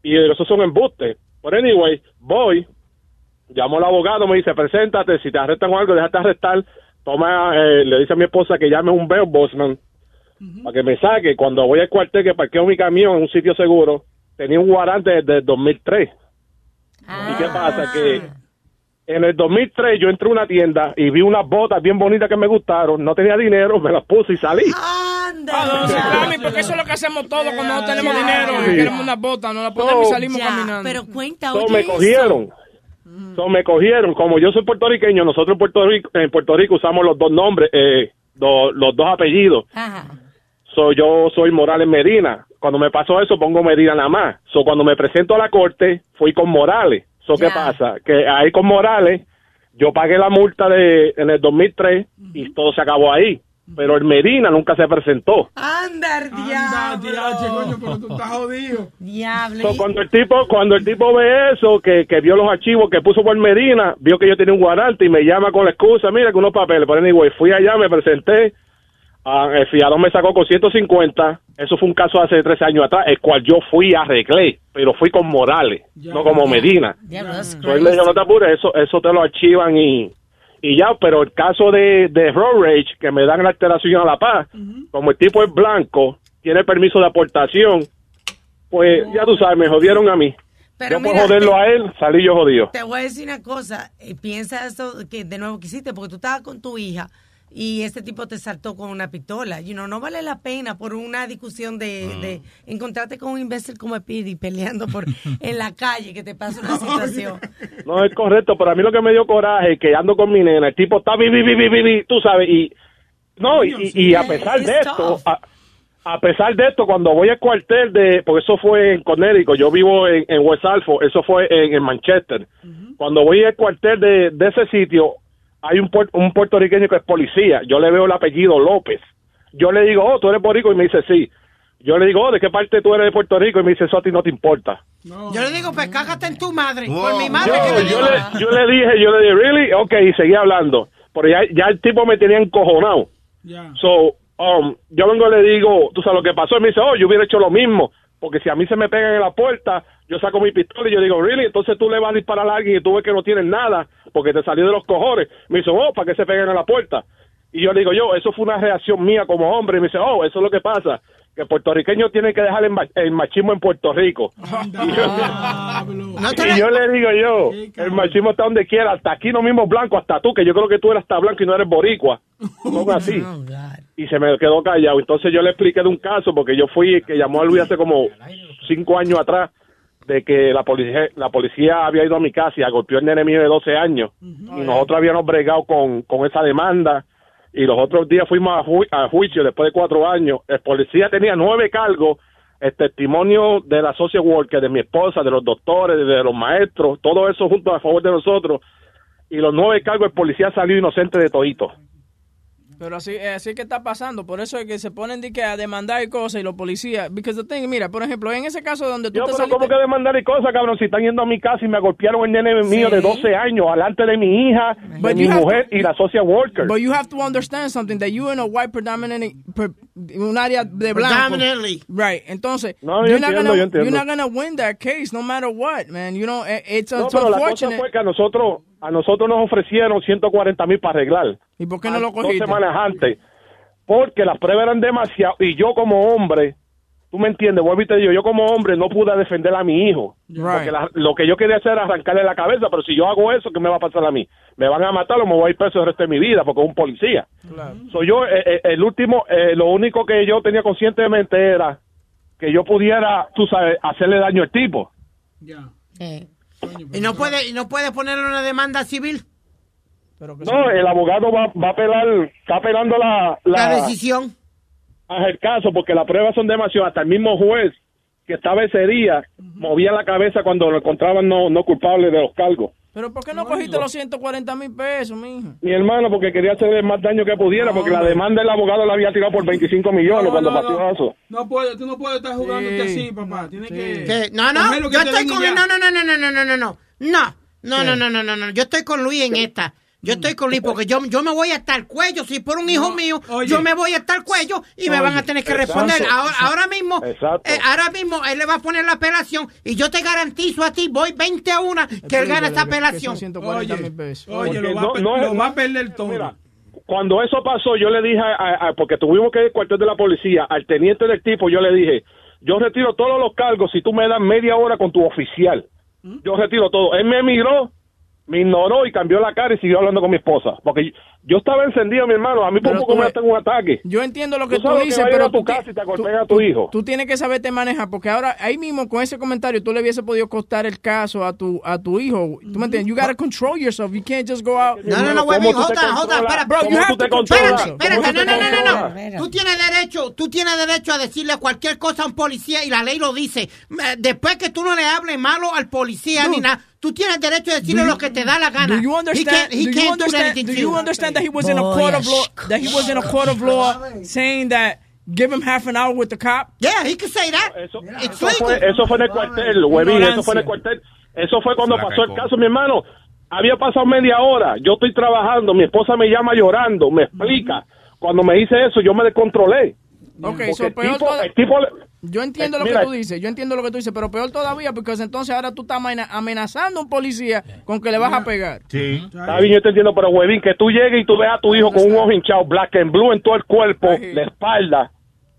Y esos son embustes. Pero anyway, voy, llamo al abogado, me dice, preséntate, si te arrestan o algo, déjate arrestar. Toma, eh, le dice a mi esposa que llame un Bell Bosman para que me saque. Cuando voy al cuartel que parqueo mi camión en un sitio seguro, tenía un guarante desde el 2003. ¿Y qué pasa? Que en el 2003 yo entré a una tienda y vi unas botas bien bonitas que me gustaron. No tenía dinero, me las puse y salí. Ah, no, sí, Cami, porque eso es lo que hacemos todos cuando no tenemos dinero y Sí. queremos una bota, no la ponemos y salimos Ya, caminando. pero cuenta, So, oye me cogieron. So, me cogieron. Como yo soy puertorriqueño, nosotros en Puerto Rico, en Puerto Rico usamos los dos nombres, eh, do- los dos apellidos. Ajá. So, yo soy Morales Medina. Cuando me pasó eso, pongo Medina nada más. So, cuando me presento a la corte, fui con Morales. So, ¿qué Ya. pasa? Que ahí con Morales, yo pagué la multa de en el 2003 y todo se acabó ahí. Pero el Medina nunca se presentó. Anda, Anda, diablo. diache, coño, pero tú estás jodido. Diablo. So, cuando el tipo cuando el tipo ve eso que, que vio los archivos que puso por Medina vio que yo tenía un guarante y me llama con la excusa mira que unos papeles pero anyway fui allá me presenté Ah, el fiador me sacó con 150. Eso fue un caso hace 13 años atrás, el cual yo fui y arreglé, pero fui con Morales, no como Medina. Entonces él me dijo, no te apures, eso, eso te lo archivan y, y ya, pero el caso de, de road rage, que me dan la alteración a la paz, como el tipo es blanco, tiene permiso de aportación, pues ya tú sabes, me jodieron a mí. Pero yo por joderlo te- a él, salí yo jodido. Te voy a decir una cosa, eh, piensa esto que de nuevo que hiciste, porque tú estabas con tu hija y este tipo te saltó con una pistola. You know, no vale la pena por una discusión de, de encontrarte con un imbécil como Pidi peleando por en la calle que te pasa una situación. No, es correcto, pero a mí lo que me dio coraje es que ando con mi nena, el tipo está vi, vi, vi, vi, vi, vi, tú sabes, y no, y, y- y a pesar de esto, a, a pesar de esto, cuando voy al cuartel de, porque eso fue en Connecticut, yo vivo en, en West Alford, eso fue en, en Manchester, cuando voy al cuartel de, de ese sitio, hay un, puer- un puertorriqueño que es policía, yo le veo el apellido López, yo le digo, oh, tú eres boricua, y me dice, sí, yo le digo, oh, ¿de qué parte tú eres de Puerto Rico? Y me dice, eso a ti no te importa. Yo le digo, pues cágate en tu madre. Por mi madre Yo, que me yo le, yo le dije, yo le dije, really? Ok, y seguí hablando. Pero ya, ya el tipo me tenía encojonado. So, um, yo vengo y le digo, tú sabes lo que pasó. Y me dice, oh, yo hubiera hecho lo mismo. Porque si a mí se me pegan en la puerta, yo saco mi pistola y yo digo, really? Entonces tú le vas a disparar a alguien y tú ves que no tienes nada porque te salió de los cojones. Me dice, oh, ¿para qué se peguen en la puerta? Y yo le digo, yo, eso fue una reacción mía como hombre. Y me dice, oh, eso es lo que pasa. Que el puertorriqueño tiene que dejar el, ma- el machismo en Puerto Rico. Y yo le digo yo, el machismo está donde quiera, hasta aquí no mismo blanco, hasta tú, que yo creo que tú eres hasta blanco y no eres boricua. Son así. Y se me quedó callado. Entonces yo le expliqué de un caso, porque yo fui, que llamó a Luis hace como cinco años atrás, de que la policía, la policía había ido a mi casa y golpeó al nene mío de 12 años. Y nosotros habíamos bregado con, con esa demanda. Y los otros días fuimos a, ju- a juicio después de cuatro años. El policía tenía nueve cargos el testimonio de la social worker, de mi esposa, de los doctores, de los maestros, todo eso junto a favor de nosotros. Y los nueve cargos, el policía salió inocente de todito. Pero así, eh, así que está pasando. Por eso es que se ponen de que a demandar y cosas y los policías. Because the thing, mira, por ejemplo, en ese caso donde tú Yo, te pero saliste. ¿cómo que demandar y cosas, cabrón? Si están yendo a mi casa y me golpearon el nene mío de 12 años, alante de mi hija, de mi mujer to- y la social worker. But you have to understand something that you in a white predominant per- un área de blanco. Right. Entonces, No, yo you're not entiendo, gonna yo entiendo. you're not gonna win that case no matter what, man. You know, it- it's, No, it's pero la cosa unfortunate. fue que a nosotros, a nosotros nos ofrecieron 140 mil para arreglar. ¿Y por qué no lo Dos cogiste? semanas antes. Porque las pruebas eran demasiado. Y yo como hombre, tú me entiendes, vuelvo y te digo, yo como hombre no pude defender a mi hijo. Porque la- lo que yo quería hacer era arrancarle la cabeza, pero si yo hago eso, ¿qué me va a pasar a mí? Me van a matar o me voy a ir preso el resto de mi vida porque es un policía. Soy yo, eh, eh, el último, eh, lo único que yo tenía conscientemente era que yo pudiera, tú sabes, hacerle daño al tipo. Y no puede, y no puede ponerle una demanda civil. No, el abogado va, va a apelar, está apelando la, La decisión haz el caso porque las pruebas son demasiado. Hasta el mismo juez que estaba ese día movía la cabeza cuando lo encontraban no, no culpable de los cargos. Pero ¿por qué no cogiste los 140 mil pesos, mi mijo? Mi hermano, porque quería hacerle más daño que pudiera, porque la demanda del abogado la había tirado por 25 millones cuando pasó eso. No puede, tú no puedes estar jugando así, papá. Tienes sí. que... ¿Qué? No, no, yo estoy con... No, no, no, no, no, no, no, no. No, no, no, no, no, no. no, no. Yo estoy con Luis en ¿Qué? esta. Yo estoy con Luis porque yo, yo me voy hasta el cuello. Si por un hijo mío, yo me voy hasta el cuello y me Oye, van a tener que exacto, responder. Ahora, exacto. ahora mismo, eh, ahora mismo él le va a poner la apelación y yo te garantizo a ti, voy 20 a 1 que él gana esa apelación. Oye, Porque lo va, no- a, per- no es- lo va a perder todo. Mira, cuando eso pasó, yo le dije, a- a- a- porque tuvimos que ir al cuartel de la policía, al teniente del tipo, yo le dije, yo retiro todos los cargos si tú me das media hora con tu oficial. Yo retiro todo. Él me miró, me ignoró y cambió la cara y siguió hablando con mi esposa. Porque yo estaba encendido, mi hermano. A mí por poco me hacen un ataque. Yo entiendo lo que Tú tú, sabes que dices, pero a tu tú, ti- casa y te golpean a tu hijo. tú tienes que saberte manejar, porque ahora ahí mismo con ese comentario tú le hubiese podido costar el caso a tu a tu hijo. ¿Tú me entiendes? You gotta control yourself. You can't just go out. No, no, no, güey, hold on, hold on, espera, Bro, you have to control Espérate, yourself. espérate, no, no, no, no, no. Tú tienes derecho, tú tienes derecho a decirle cualquier cosa a un policía y la ley lo dice. Eh, Después que tú no le hables malo al policía ni nada, tú tienes derecho a decirle lo que te da la gana. Do He can't- understand? you. understand that he was in a court of law? That he was in a court of law saying that give him half an hour with the cop. Yeah, he could say that. Eso, It's eso fue, legal. eso fue en el cuartel, huevín, eso fue en el cuartel. Eso fue cuando pasó el caso, mi hermano. Había pasado media hora, yo estoy trabajando, mi esposa me llama llorando, me explica. cuando me hice eso, yo me descontrolé. Ok, Porque so el tipo- el tipo le- Yo entiendo Eh, lo mira, que tú dices, yo entiendo lo que tú dices, pero peor todavía porque entonces ahora tú estás amena- amenazando a un policía con que le vas a pegar. Sí. Está bien, yo te entiendo, pero huevín, que tú llegues y tú veas a tu hijo con un ojo hinchado, black and blue en todo el cuerpo, la espalda.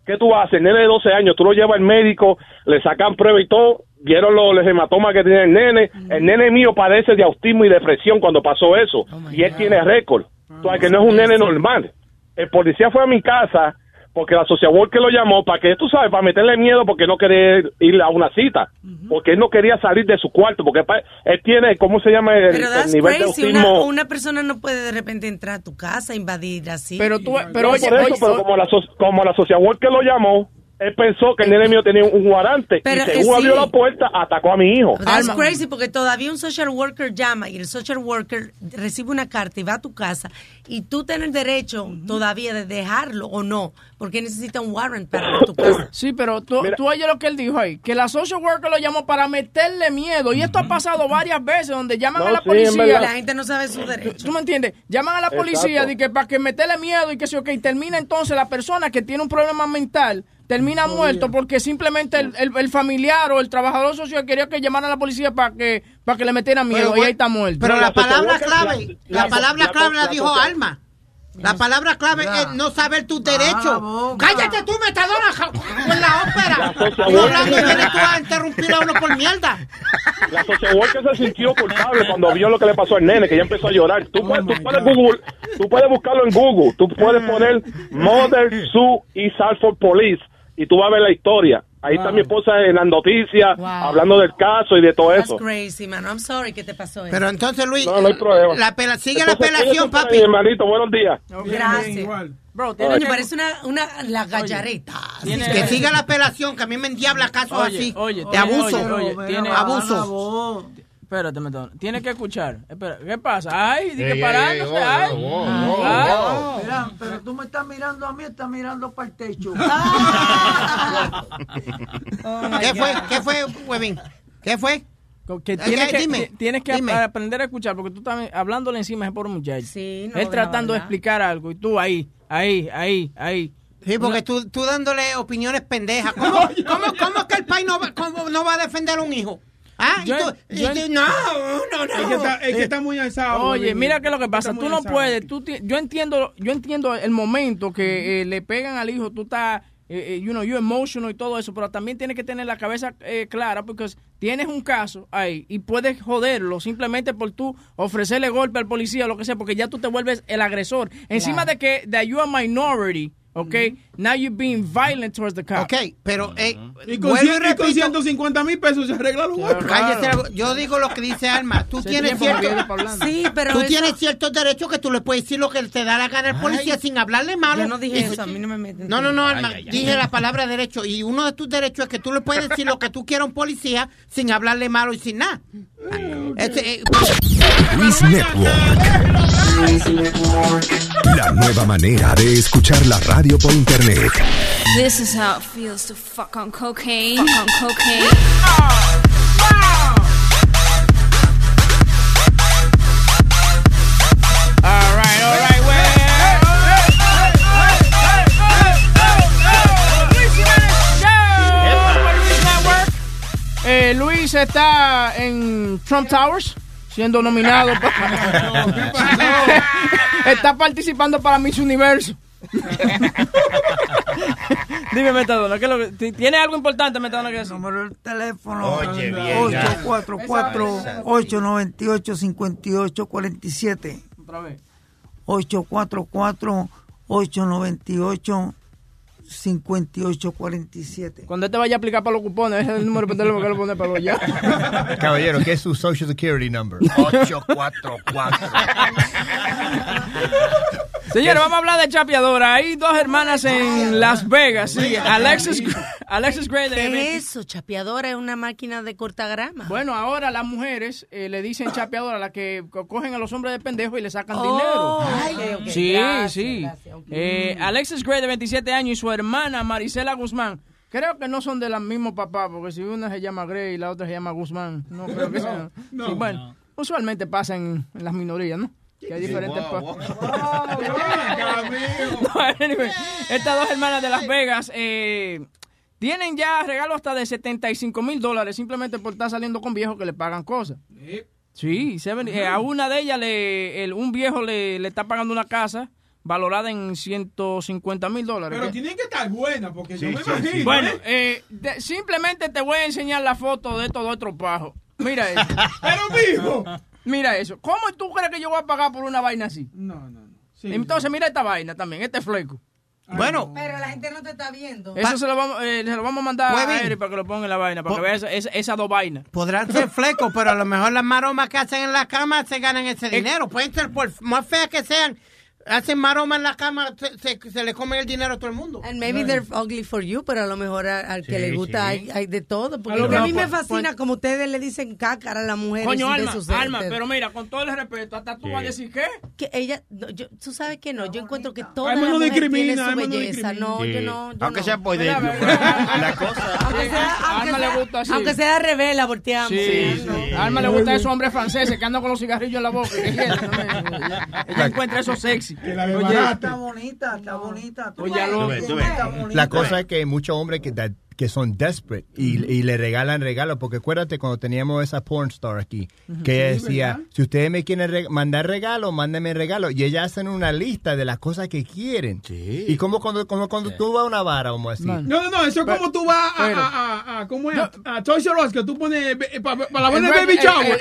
¿Qué tú haces? Nene de 12 años, tú lo llevas al médico, le sacan prueba y todo, vieron los, los hematomas que tiene el nene. El nene mío padece de autismo y depresión cuando pasó eso, y él tiene récord. O sea, que no es un nene normal. El policía fue a mi casa porque la social worker lo llamó para que, tú sabes, para meterle miedo porque no quería ir a una cita. Porque él no quería salir de su cuarto, porque él tiene, ¿cómo se llama? El, Pero nivel de autismo. Una, una persona no puede de repente entrar a tu casa, invadir así. Pero tú, No, por eso, pero como la, como la social worker lo llamó, él pensó que el nene mío tenía un guarante Pero, y eh, según abrió sí. la puerta, atacó a mi hijo. That's crazy porque todavía un social worker llama y el social worker recibe una carta y va a tu casa y tú tienes el derecho todavía de dejarlo o no, porque necesita un warrant para ir a tu casa. Sí, pero tú, tú oyes lo que él dijo ahí, que la social worker lo llamó para meterle miedo. Y esto ha pasado varias veces donde llaman No, a la sí, policía. verdad. La gente no sabe su derecho. ¿Tú me entiendes? Llaman a la policía de que para que meterle miedo y que sí, ok, termina entonces la persona que tiene un problema mental. Termina muerto porque simplemente el, el- el familiar o el trabajador social quería que llamara a la policía para que para que le metieran miedo Pero, y ahí está muerto. Pero la palabra clave, la la- palabra la- clave la la- dijo la- Alma. La palabra clave es no saber tus derechos. Cállate tú, metadona, con la ópera. Estoy hablando y vienes tú a interrumpir a uno por mierda. La social worker se sintió culpable cuando vio lo que le pasó al nene, que ya empezó a llorar. Tú puedes, tú puedes Google, tú puedes buscarlo en Google, tú puedes poner Mother Sue y Salford Police y tú vas a ver la historia. Ahí está mi esposa en las noticias, hablando del caso y de todo That's eso. crazy, man. I'm sorry que te pasó eso. Pero entonces, Luis, No, no hay problema. la pela- sigue la Entonces, apelación, cuídate, papi. Mi hermanito, buenos días. Gracias. Bro, tienes que- parece una, una la gallareta. Que siga la apelación, que a mí me endiabla casos Oye, así. oye, de tiene- abuso. oye, oye, tiene- abuso. Espérate, Metón. Tienes que escuchar. Espera, ¿qué pasa? Ay, di que parándose. ay. wow, wow, Ay. Mira, pero tú me estás mirando a mí, estás mirando para el techo. ¿Qué fue? ¿Qué fue, Webin? ¿Qué fue? Que Eh, tienes que, dime, ti- tienes que dime. aprender a escuchar porque tú estás hablándole encima a ese pobre muchacho. Sí, no, Él tratando de explicar algo y tú ahí, ahí, ahí, ahí. Sí, porque tú, tú dándole opiniones pendejas. ¿Cómo, cómo, cómo es que el país no va, cómo no va a defender a un hijo? ¿Ah? Y Yo- no, no, no. Es que está, es que está muy alzado. Oye, mira qué es lo que pasa. Tú no alzado. puedes. Tú ti- yo entiendo, yo entiendo el momento que eh, le pegan al hijo. Tú estás, eh, eh, you know, you emotional y todo eso, pero también tienes que tener la cabeza eh, clara porque tienes un caso ahí y puedes joderlo simplemente por tú ofrecerle golpe al policía o lo que sea, porque ya tú te vuelves el agresor. Encima de que that you are minority, okay, now you're being violent towards the cop. Ok, pero eh, Y con, cien- y con repito, 150 mil pesos se arregla los cállese la bo- yo digo lo que dice Alma. Tú tienes cierto. Sí, pero tú eso- tienes ciertos derechos que tú le puedes decir lo que te da la gana al policía Ay. sin hablarle malo. Yo no dije eso, a mí no me meten. No, no, no, Ay, Alma, ay, ay. dije la palabra derecho. Y uno de tus derechos es que tú le puedes decir lo que tú quieras a un policía sin hablarle malo y sin nada. Este, eh, Luis Network. La nueva manera de escuchar la radio por internet. This is how it feels to fuck on cocaine. Fuck on cocaine. All right, all right, Eh, Luis está en Trump Towers, siendo nominado. para- está participando para Miss Universo. Dime, Metadona, ¿qué es lo que, ti- ¿tiene algo importante, Metadona, que decir? Número del teléfono. Oye, bien, 844-898-5847. Otra vez. 844-898-5847. Cuando te vaya a aplicar para los cupones, ese es el número de teléfono que lo pone para allá. Caballero, ¿qué es su Social Security number? 844. Señores, vamos a hablar de chapeadora. Hay dos hermanas en Las Vegas. Sí, Alexis, Alexis Gray. de ¿Qué 20 es eso? Chapeadora es una máquina de cortagrama. Bueno, ahora las mujeres eh, le dicen chapeadora a las que co- cogen a los hombres de pendejo y le sacan Oh, dinero. ay, sí, gracias, sí. gracias. Eh, Alexis Gray, de 27 años, y su hermana Marisela Guzmán. Creo que no son del mismo papá, porque si una se llama Gray y la otra se llama Guzmán, no creo que sea. no, Sí, bueno, usualmente pasa en, en las minorías, ¿no? Que hay diferentes Wow, pa- No, anyway, estas dos hermanas de Las Vegas eh, tienen ya regalos hasta de 75 mil dólares simplemente por estar saliendo con viejos que le pagan cosas. Sí, seven- eh, a una de ellas le, el- un viejo le, le está pagando una casa valorada en 150 mil dólares. Pero ¿Qué? tienen que estar buenas porque yo me Sí, imagino. sí. Bueno, ¿eh? eh, de- simplemente te voy a enseñar la foto de estos dos tropajos. Mira eso. Pero mijo. Mira eso. ¿Cómo tú crees que yo voy a pagar por una vaina así? No, no, no. Entonces, mira esta vaina también, este fleco. Bueno. Pero la gente no te está viendo. Eso se lo, vamos, eh, se lo vamos a mandar a. Eric para que lo ponga en la vaina, para Po- que vea esa- esa- esas dos vainas. Podrán ser flecos, pero a lo mejor las maromas que hacen en la cama se ganan ese dinero. Pueden ser por más feas que sean. Hacen maromas en la cama, se, se, se le comen el dinero a todo el mundo. And maybe they're ugly for you, pero a lo mejor a- al que Sí, le gusta sí. hay, hay de todo. Porque A que a mí me pues, fascina como ustedes le dicen cácara a la mujer. Coño, Alma, Alma, pero mira, con todo el respeto, hasta tú vas a decir qué. que ella, no, yo, tú sabes que no, yo encuentro que toda Alma la no mujer discrimina, tiene su Alma belleza. No, Sí. yo no, yo Aunque no. sea por dentro. La cosa. Aunque sea, aunque Alma le gusta así. aunque sea revela, volteamos. Sí, sí. A Alma le gusta esos hombres franceses que andan con los cigarrillos en la boca. Ella encuentra eso sexy. Oye, Está bonita, está bonita. tú Oye, ves, loco. está bonita. La cosa es que hay muchos hombres que, that- que son desperate y, y le regalan regalos. Porque acuérdate cuando teníamos esa porn star aquí, que ella Sí, decía, ¿verdad? si ustedes me quieren re- mandar regalos, mándenme regalos. Y ellas hacen una lista de las cosas que quieren. Y como cuando, como cuando tú vas a una vara, como así. No, no, no, eso es como tú vas a, pero- a, a, a- ¿cómo es? A Toys R Us, que tú pones para la buena El baby shower.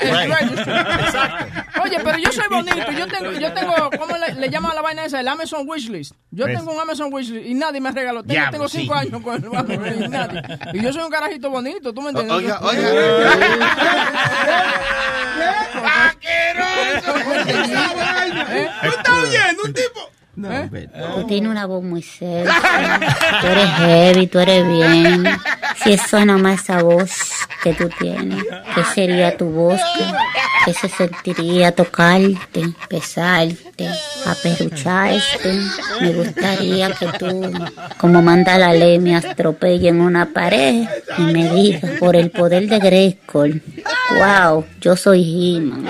Oye, pero yo soy bonito. Yo tengo, yo tengo ¿cómo le, le llaman a la vaina esa? El Amazon Wishlist. Yo ¿Ves? tengo un Amazon Wishlist y nadie me regaló. Tengo, Diablo, tengo cinco sí. años con el Y yo soy un carajito bonito, ¿tú me entiendes? Oiga, ¿Eh? está oyendo un tipo? Tú tienes una voz muy sexy. Tú eres heavy, tú eres bien. Si eso nomás esa voz que tú tienes, ¿qué sería tu voz? ¿Qué, se sentiría tocarte, besarte, aperrucharte? Me gustaría que tú, como manda la ley, me atropelle en una pared y me digas, por el poder de Grayskull, wow, yo soy He-Man.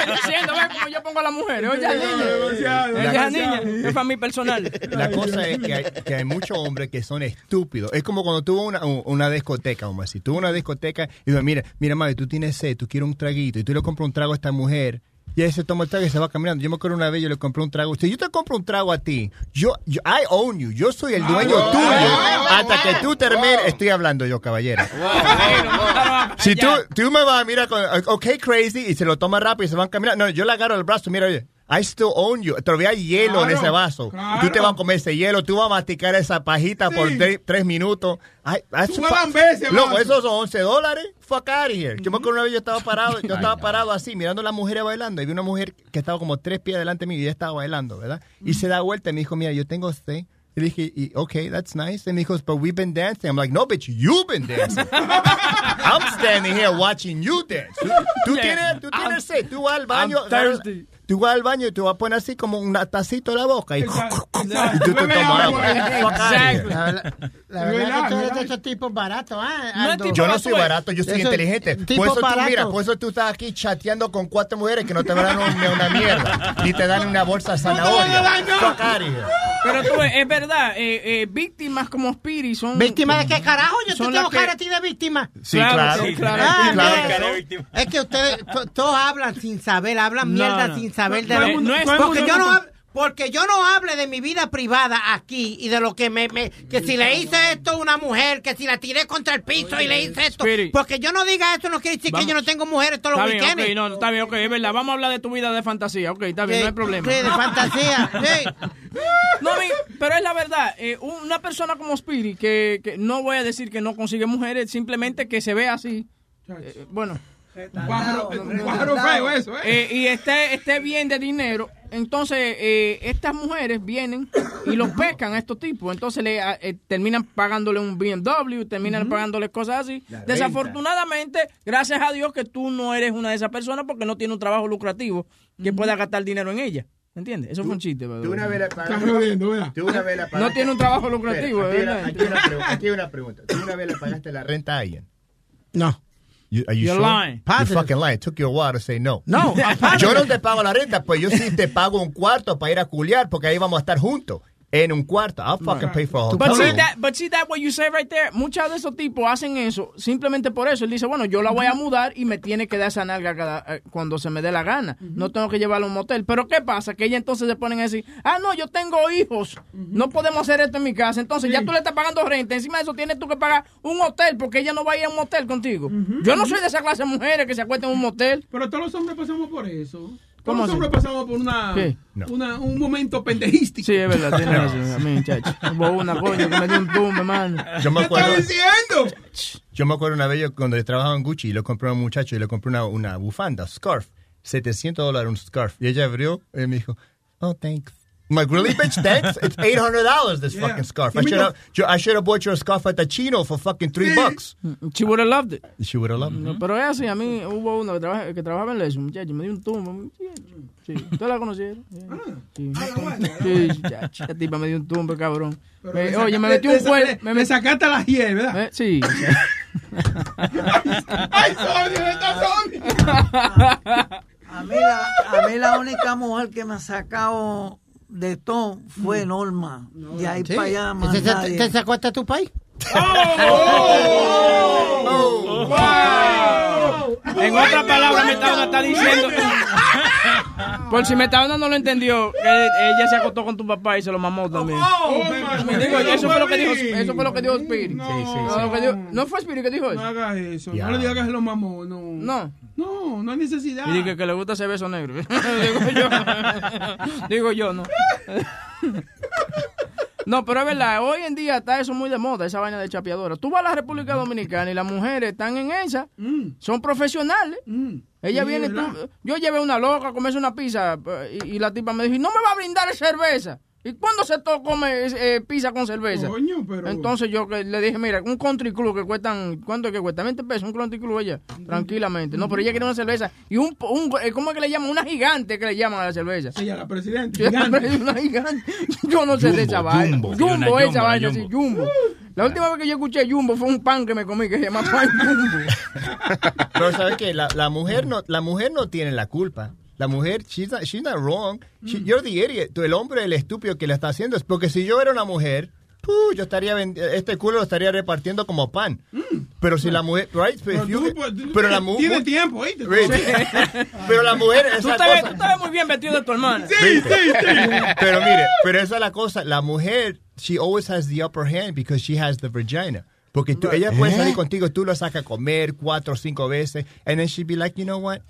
Estoy diciendo, ve cómo yo pongo a las mujeres. Oye, niña. Ella niña. Es para mí personal. La cosa es que hay, que hay muchos hombres que son estúpidos. Es como cuando a una, una discoteca, vamos a decir. Tú vas a una discoteca y dices, mira, mira, mami, tú tienes sed, tú quieres un traguito, y tú le compras un trago a esta mujer. Y ella se toma el trago y se va caminando. Yo me acuerdo una vez, yo le compré un trago. Si yo te compro un trago a ti, yo, yo I own you. Yo soy el dueño tuyo. Hasta que tú termines, estoy hablando yo, caballero. Si tú, tú me vas a mirar con, ok, crazy, y se lo toma rápido y se van caminando. No, yo le agarro el brazo, mira, oye, I still own you. Todavía hay hielo en Claro, ese vaso. claro. Tú te vas a comer ese hielo, tú vas a masticar esa pajita por tre- tres minutos. Ay, Tú ese Loco, esos son 11 dólares. Fuck out of here. Yo me acuerdo una vez yo estaba parado, yo estaba parado así, mirando a las mujeres bailando. Y vi una mujer que estaba como tres pies delante de mí y ella estaba bailando, ¿verdad? Y se da vuelta y me dijo, mira, yo tengo sed. Y dije, y, okay, that's nice. And he goes, but we've been dancing. I'm like, no, bitch, you've been dancing. I'm standing here watching you dance. Tú, tú tienes, tú tienes sed. Tú vas al baño. I'm thirsty. Tú vas al baño y tú vas a poner así como un tacito en la boca. Y, y tú te tomas agua. here. La verdad, la verdad que tú eres de esos tipos baratos, ¿ah? Yo no soy barato, yo soy inteligente. Por eso tú, mira, por eso tú estás aquí chateando con cuatro mujeres que no te dan un- ni una mierda, ni te dan una bolsa de zanahoria. Pero tú, ves, es verdad, eh, eh, víctimas como Spirit son... ¿Víctima de qué carajo? Yo te tengo cara a ti de víctima. Sí, claro. sí, claro. Ah. Es que ustedes to- todos hablan sin saber, hablan No, mierda no. sin saber de No, lo no es- porque yo no porque yo no hable de mi vida privada aquí y de lo que me, me- que si le hice esto a una mujer, que si la tiré contra el piso y le hice esto, Spirit. porque yo no diga esto no quiere decir Vamos. que yo no tengo mujeres todos Está los bien, weekends. ok, no, está bien, ok, es verdad. Vamos a hablar de tu vida de fantasía, ok, está bien, Sí, no hay problema. sí, de fantasía, sí. No, mi- pero es la verdad, eh, una persona como Spirit, que, que no voy a decir que no consigue mujeres, simplemente que se ve así, eh, bueno, Un pájaro, un pájaro feo eso, ¿eh? eh, y esté, esté bien de dinero, entonces eh, estas mujeres vienen y los pescan a estos tipos, entonces le eh, terminan pagándole un BMW, terminan pagándole cosas así. La renta. Desafortunadamente, gracias a Dios que tú no eres una de esas personas porque no tiene un trabajo lucrativo que pueda gastar dinero en ella. ¿Entiendes? Eso fue un chiste. Tú una vez le pagaste- Estás jodiendo, ¿verdad? tú una vez le No tiene un trabajo lucrativo, Espera, aquí, hay una, aquí hay una pregunta. ¿Tú una vez le pagaste la renta a alguien? No. You, are you You're sure? lying. You're Positive. fucking lying. It took you a while to say no. No, I'm positive. yo no te pago la renta, pues yo sí te pago un cuarto para ir a culiar porque ahí vamos a estar juntos. En un cuarto. I'll fucking pay for a hotel But see that, but see that what you say right there. Muchos de esos tipos hacen eso simplemente por eso. Él dice, bueno, yo la voy a mudar y me tiene que dar esa nalga cada- eh, cuando se me dé la gana. No tengo que llevarla a un motel. Pero ¿qué pasa? Que ella entonces se ponen a decir, ah, no, yo tengo hijos. No podemos hacer esto en mi casa. Entonces ya tú le estás pagando renta. Encima de eso tienes tú que pagar un hotel porque ella no va a ir a un motel contigo. Yo no soy de esa clase de mujeres que se acuestan en un motel. Pero todos los hombres pasamos por eso. ¿Cómo así? hombres pasamos por una, ¿Qué? una- un momento pendejístico. Sí, es verdad, tiene razón. A mí, muchacho. Hubo una coño que me dio un tumbe, hermano. Yo me acuerdo. diciendo? Yo me acuerdo una vez yo, cuando yo trabajaba en Gucci y lo compré a un muchacho y le compré una, una bufanda, scarf. 700 dólares un scarf. Y ella abrió y me dijo, oh, thanks. I'm like, really, bitch? Thanks? It's $800 this Yeah. fucking scarf. I me should have I should have bought you a scarf at the chino for fucking three bucks. She would have loved it. She would have loved it. No, pero es así, a mí hubo uno que, trabaja- que trabajaba en Leso, muchacho, me dio un tumbo. muchacho. Sí, ¿ustedes la conocieron? Sí, sí, muchacho, esa tipa me dio un tumbo, cabrón. Me- oye, me metió le- un cuerno. Me met- sacaste a la hiel, ¿verdad? Eh, Sí. ¡Ay, Sonia, está Sonia! A mí, la, a mí la única mujer que me ha sacado de todo fue Norma. De ahí Sí. para allá más ¿Ese te- nadie. ¿Te sacó hasta tu país? En otras palabras, Metadona está diciendo. Por si Metadona no lo entendió, que ella se acostó con tu papá y se lo mamó también. Digo, eso fue lo que dijo, eso fue lo que dijo Spirit. No, que dijo- ¿No fue Spirit que dijo eso? No hagas eso. Ya. No le digas que se lo mamó. No. No. No, no hay necesidad. Y dije que le gusta ese beso negro. Digo yo. Digo yo, no. No, pero es verdad, hoy en día está eso muy de moda, esa vaina de chapeadora. Tú vas a la República Dominicana y las mujeres están en esa, son profesionales. Ella Sí, viene, tú, yo llevé una loca a comerse una pizza eh, y, y la tipa me dijo, no me va a brindar cerveza. ¿Y cuándo se to- come eh, pizza con cerveza? Coño, pero- Entonces yo que le dije, mira, un country club que cuestan, ¿cuánto es que cuesta? 20 pesos, un country club ella, tranquilamente. No, pero ella quiere una cerveza. Y un, un eh, ¿cómo es que le llaman? Una gigante que le llaman a la cerveza. Sí, a la presidenta. Gigante. una gigante. Yo no sé de esa vaina. Jumbo. Jumbo, esa Jumbo, vaina, Jumbo. Jumbo. La última vez que yo escuché Jumbo fue un pan que me comí que se llama pan Jumbo. Pero ¿sabes qué? La, la, mujer no, la mujer no tiene la culpa. La mujer, she's not, she's not wrong. She- you're the idiot. El hombre, el estúpido que le está haciendo. Es porque si yo era una mujer, yo estaría este culo lo estaría repartiendo como pan. Pero si la mujer, right? Pero, Pero tú, pero la mujer. tienes tiempo, ¿oíste? Pero la mujer, esa cosa- tú te ves muy bien vestido de tu hermana. Pero mire, pero esa es la cosa. La mujer, she always has the upper hand because she has the vagina. Porque tú, ella puede ¿Eh? salir contigo, tú lo sacas a comer cuatro o cinco veces, and then she'd be like, you know what,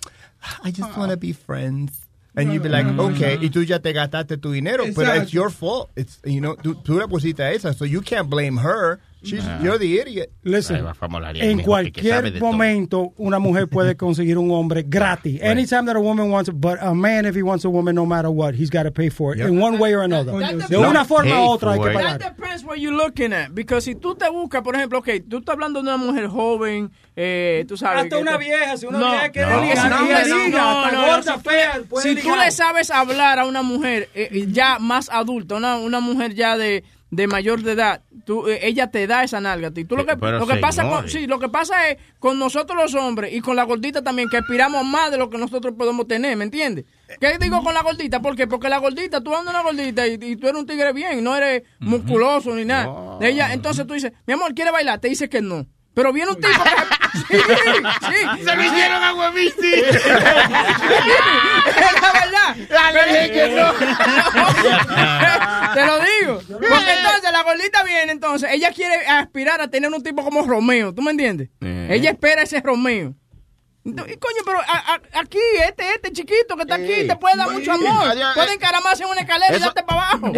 I just want to be friends. And you'd be like, okay, y tú ya te gastaste tu dinero, pero it's your fault. It's, you know, tú, tú la pusiste a esa, so you can't blame her. She's, Ah. you're the idiot. Listen, en que- que cualquier momento una mujer puede conseguir un hombre gratis. Anytime that a woman wants it, but a man if he wants a woman no matter what, he's got to pay for it Yep. in one way or another. That De una forma u otra hay que pagar. That depends what you're looking at. Because si tú te buscas, por ejemplo, ok, tú estás hablando de una mujer joven, eh, tú sabes. Hasta que una vieja, si una No, vieja quiere no, ligar, no, liga, no, no, gorda, si tú- fea, puede Si tú le sabes hablar a una mujer eh, ya más adulta, una, una mujer ya de, de mayor de edad, tú, eh, ella te da esa nalga a ti. Tú lo que, Pero, lo que pasa con, sí, lo que pasa es con nosotros los hombres y con la gordita también que aspiramos más de lo que nosotros podemos tener, ¿me entiendes? ¿Qué digo con la gordita? ¿Por qué? Porque la gordita, tú andas una gordita y, y tú eres un tigre bien, no eres musculoso ni nada. Ella, entonces tú dices, mi amor, ¿quiere bailar? Te dice que no. Pero viene un tipo que... Sí, sí. Se lo hicieron a Huevisti. Es la verdad. Dale, dije que no. Te lo digo. Porque entonces la gordita viene, entonces, ella quiere aspirar a tener un tipo como Romeo, ¿tú me entiendes? Eh. Ella espera ese Romeo. Y coño, pero a- a- aquí, este, este chiquito que está aquí, Ey. te puede dar mucho amor. Puede eh. encaramarse en una escalera y darte para abajo.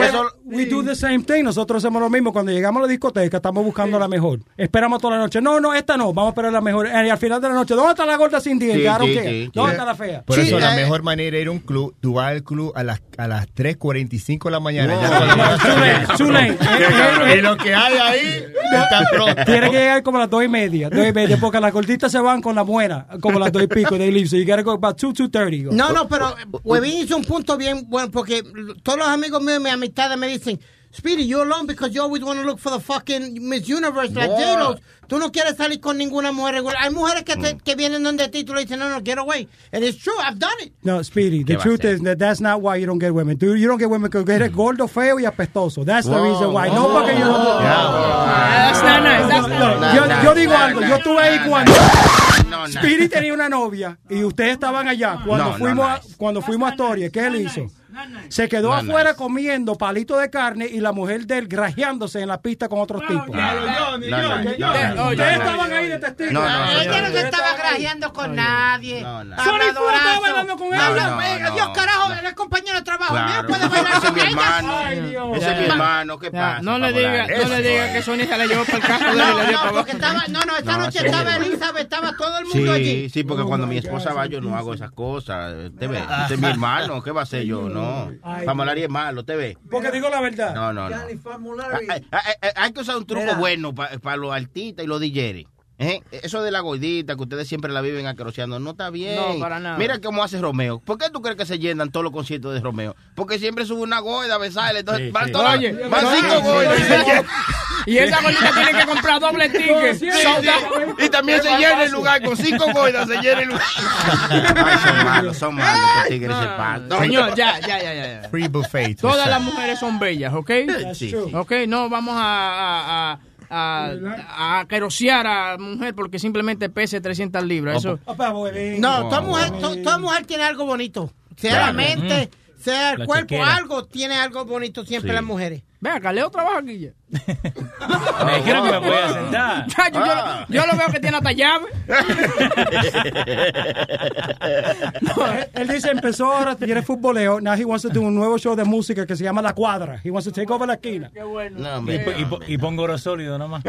We do the same thing. Nosotros hacemos lo mismo. Cuando llegamos a la discoteca, estamos buscando la mejor. Esperamos toda la noche. No, no, esta no. Vamos a esperar la mejor. Y al final de la noche, ¿dónde está la gorda sin dientes? Sí, sí, care. sí, ¿Dónde sí. está la fea? Por Sí, eso la eh, mejor manera era ir a un club. Tú vas al club a las, a las 3.45 de la mañana. Y lo que hay ahí está pronto. Tiene que llegar como a las dos y media, dos y media, porque las gorditas se van con la buena, como las dos y pico, they leave, so you gotta go about two, two thirty. No, no, pero eh, Huevín hizo un punto bien bueno porque todos los amigos míos mis amistades me dicen, Speedy, you're alone because you always want to look for the fucking Miss Universe like Yeah. J-Lo. Tú no quieres salir con ninguna mujer regular. Hay mujeres que, te- que vienen donde ti y tú le dices, no, no, get away. And it's true, I've done it. No, Speedy, the ¿Qué va a truth is that that's not why you don't get women. Dude, you don't get women because eres gordo, feo y apestoso. That's the reason why. No, porque yo no. That's not nice. That's not No, nice. yo, digo algo, yo estuve ahí cuando No, nah. Speedy tenía una novia y ustedes estaban allá cuando No, no, fuimos a, nice. cuando fuimos a Astoria, ¿qué él hizo? Se quedó No, afuera nice. comiendo palito de carne y la mujer de él grajeándose en la pista con otros tipos. No, no, Ustedes no, no. estaban ahí de testigos. No, no, Ella no se estaba grajeando con nadie. No, no. Sony Flow estaba bailando con No, ella. no, No, eh, no. Dios carajo, él es compañero de trabajo mío, Claro. puede bailar mi hermano. Ay. Ese es mi Ya. hermano. ¿Qué Ya, pasa? no le diga, no le diga que Sony se la llevó para el carro de No, la no, porque estaba, no, no, esta No, noche sí. estaba Elizabeth, estaba todo el mundo Sí, allí. sí, porque cuando mi esposa va yo no hago esas cosas. Usted ve, este es mi hermano, ¿qué va a hacer yo? No. Ay. Famolaria es malo, ¿te ve? Porque digo la verdad. No, no, no. Gianni Famulari. Hay, hay- hay- que usar un truco Mira. bueno para los artistas y los DJs. ¿Eh? Eso de la gordita que ustedes siempre la viven acroceando no está bien. No, para nada. Mira cómo hace Romeo. ¿Por qué tú crees que se llenan todos los conciertos de Romeo? Porque siempre sube una gorda a besarle. Entonces Sí, van, sí. todas- Oye, van cinco sí, gordas. sí, sí. Y esa gordita tiene que comprar doble ticket. Out. Y también se llena el lugar con cinco gordas, se llena el lugar. Ay, son malos, son malos. Se pasan. Señor, ya, ya, ya, ya. ya. Free buffet. Todas las mujeres son bellas, ¿ok? Sí, sí. Ok, no vamos a, a, a, a, a querosear a mujer porque simplemente pese 300 libras. Eso. Papá, huevín. No, toda mujer, to- toda mujer tiene algo bonito. Sea la mente, sea el La cuerpo, chequera. algo tiene algo bonito siempre Sí. las mujeres. Ve acá, Leo trabaja aquí ya. Me dijeron que me voy a sentar. Yo, Ah. lo- yo lo veo que tiene hasta llave. No, él, él dice, empezó ahora, tiene futboleo. Now he wants to do un nuevo show de música que se llama La Cuadra. He wants to take over la esquina. No, Y, hombre. po- y po- y pongo oro sólido nomás.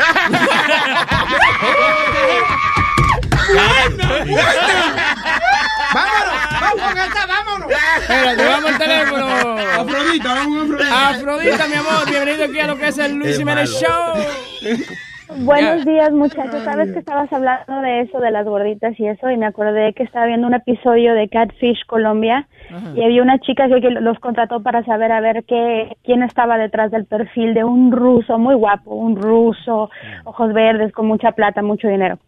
¡Vámonos! ¡Vamos con esta, vámonos! Espérate, vamos al teléfono. Afrodita, vamos a Afrodita. Afrodita, mi amor, bienvenido aquí a lo que es el Luis Jiménez. Show. Buenos días, muchachos. Sabes que estabas hablando de eso, de las gorditas y eso, y me acordé que estaba viendo un episodio de Catfish Colombia y había una chica que, que los contrató para saber a ver qué, quién estaba detrás del perfil de un ruso muy guapo, un ruso, ojos verdes, con mucha plata, mucho dinero.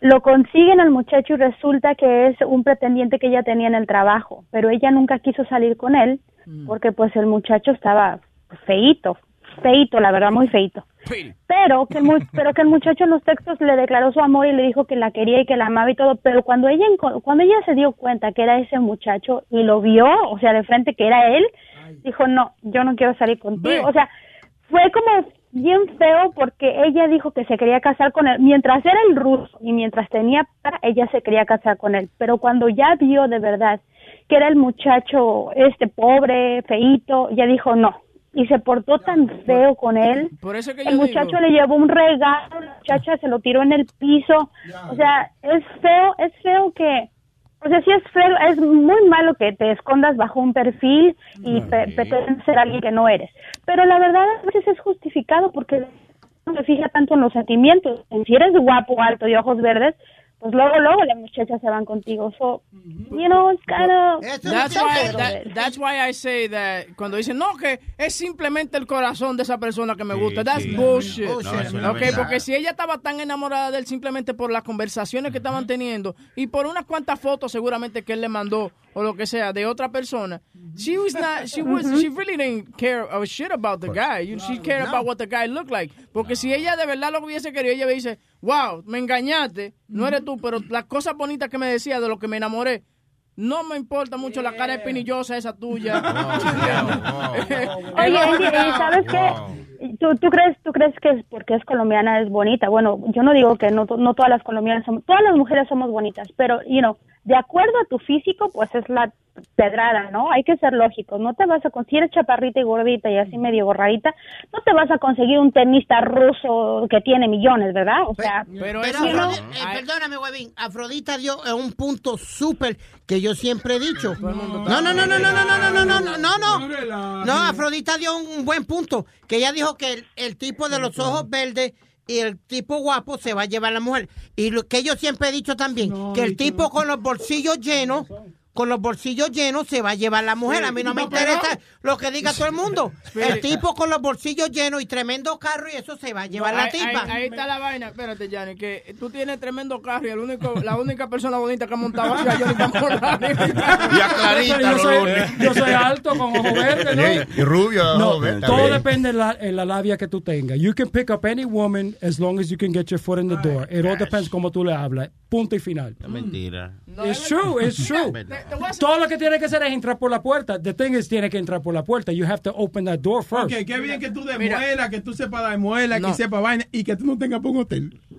Lo consiguen al muchacho y resulta que es un pretendiente que ella tenía en el trabajo, pero ella nunca quiso salir con él porque pues el muchacho estaba feíto, feíto, la verdad, muy feíto. Pero que el mu- pero que el muchacho en los textos le declaró su amor y le dijo que la quería y que la amaba y todo pero cuando ella cuando ella se dio cuenta que era ese muchacho y lo vio o sea de frente que era él dijo no yo no quiero salir contigo o sea fue como bien feo porque ella dijo que se quería casar con él. Mientras era el ruso y mientras tenía para ella se quería casar con él. Pero cuando ya vio de verdad que era el muchacho este pobre feíto ya dijo no. Y se portó tan feo con él. Por eso que el muchacho digo- le llevó un regalo, la muchacha se lo tiró en el piso. O sea, es feo, es feo que, o sea, sí es feo, es muy malo que te escondas bajo un perfil y pe- pretendes ser alguien que no eres. Pero la verdad a veces es justificado porque no se fija tanto en los sentimientos. Si eres guapo, alto y ojos verdes, pues luego, luego las muchachas se van contigo. So, you know, it's kind of... That's why, that- that's why I say that cuando dicen no que es simplemente el corazón de esa persona que me gusta, that's sí. bullshit. Bullshit. No, eso es la Ok, verdad. porque si ella estaba tan enamorada de él simplemente por las conversaciones que estaban teniendo y por unas cuantas fotos seguramente que él le mandó o lo que sea de otra persona, she was not, she was, she really didn't care a shit about the guy. You- She cared about what the guy looked like. Porque si ella de verdad lo hubiese querido, ella me dice, wow, me engañaste, no eres tú, pero las cosas bonitas que me decía de lo que me enamoré. No me importa mucho la cara espinillosa esa tuya. Oye, Andy, ¿y ¿sabes qué? ¿Tú, tú crees, ¿Tú crees que es porque es colombiana es bonita? Bueno, yo no digo que no, no todas las colombianas somos, todas las mujeres somos bonitas, pero, you know, de acuerdo a tu físico, pues es la pedrada, ¿no? Hay que ser lógicos. No te vas a conseguir chaparrita y gordita y así medio gorradita, no te vas a conseguir un tenista ruso que tiene millones, ¿verdad? O sea, Pero you know, Afrodi- eh, perdóname, huevín. Afrodita dio eh, un punto súper que yo siempre he dicho. No, no, no, no, no, no, no, no, no, no, no, no, no. Afrodita dio un, un buen punto. Que ella dijo que el, el tipo de los ojos verdes y el tipo guapo se va a llevar a la mujer. Y lo que yo siempre he dicho también, que el tipo con los bolsillos llenos con los bolsillos llenos se va a llevar la mujer. A mí no me No, pero- interesa lo que diga todo el mundo. El tipo con los bolsillos llenos y tremendo carro y eso se va a llevar la Ahí- tipa. Ahí, ahí está la vaina. Espérate, Yanni, que tú tienes tremendo carro y el único, la única persona bonita que ha montado ha sido Johnny Camorra. Y a Clarita yo, soy, yo soy alto con ojos verdes, ¿no? Y rubio, No, ojo verde, todo también. depende de la, en la labia que tú tengas. You can pick up any woman as long as you can get your foot in the door. It all depends cómo tú le hablas. Punto y final. Mentira. It's true, it's true. Todo lo que tiene que hacer es entrar por la puerta. The thing is, tiene que entrar por la puerta. You have to open that door first. Ok, qué bien que tú de Mira. muela, que tú sepas de muela, No. que sepas vaina y que tú no tengas por un hotel.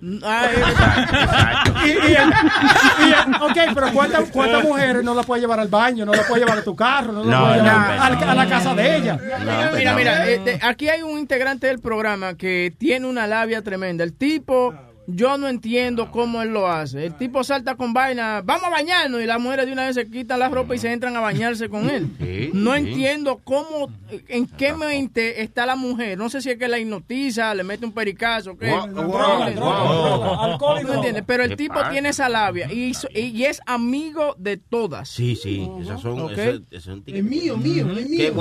Y, y- y- ok, pero ¿cuántas, cuántas mujeres no la puedes llevar al baño, no la puedes llevar a tu carro, no la No, puedes no, llevar no, al- no, a la casa de ella? Mira, mira, mira, eh, de- aquí hay un integrante del programa que tiene una labia tremenda. El tipo, yo no entiendo cómo él lo hace. El tipo salta con vaina, vamos a bañarnos, y las mujeres de una vez se quitan la ropa y se entran a bañarse con él. Sí, No sí. entiendo cómo, en qué mente está la mujer. No sé si es que la hipnotiza, le mete un pericazo, ¿qué? Wow, No wow, entiendo. wow. Alcohol y ¿No droga. entiendes? Pero el ¿Qué tipo pasa? tiene esa labia y, so- y es amigo de todas. Sí, sí, esas son, Ok. esas- esas Es mío, mío, es mío.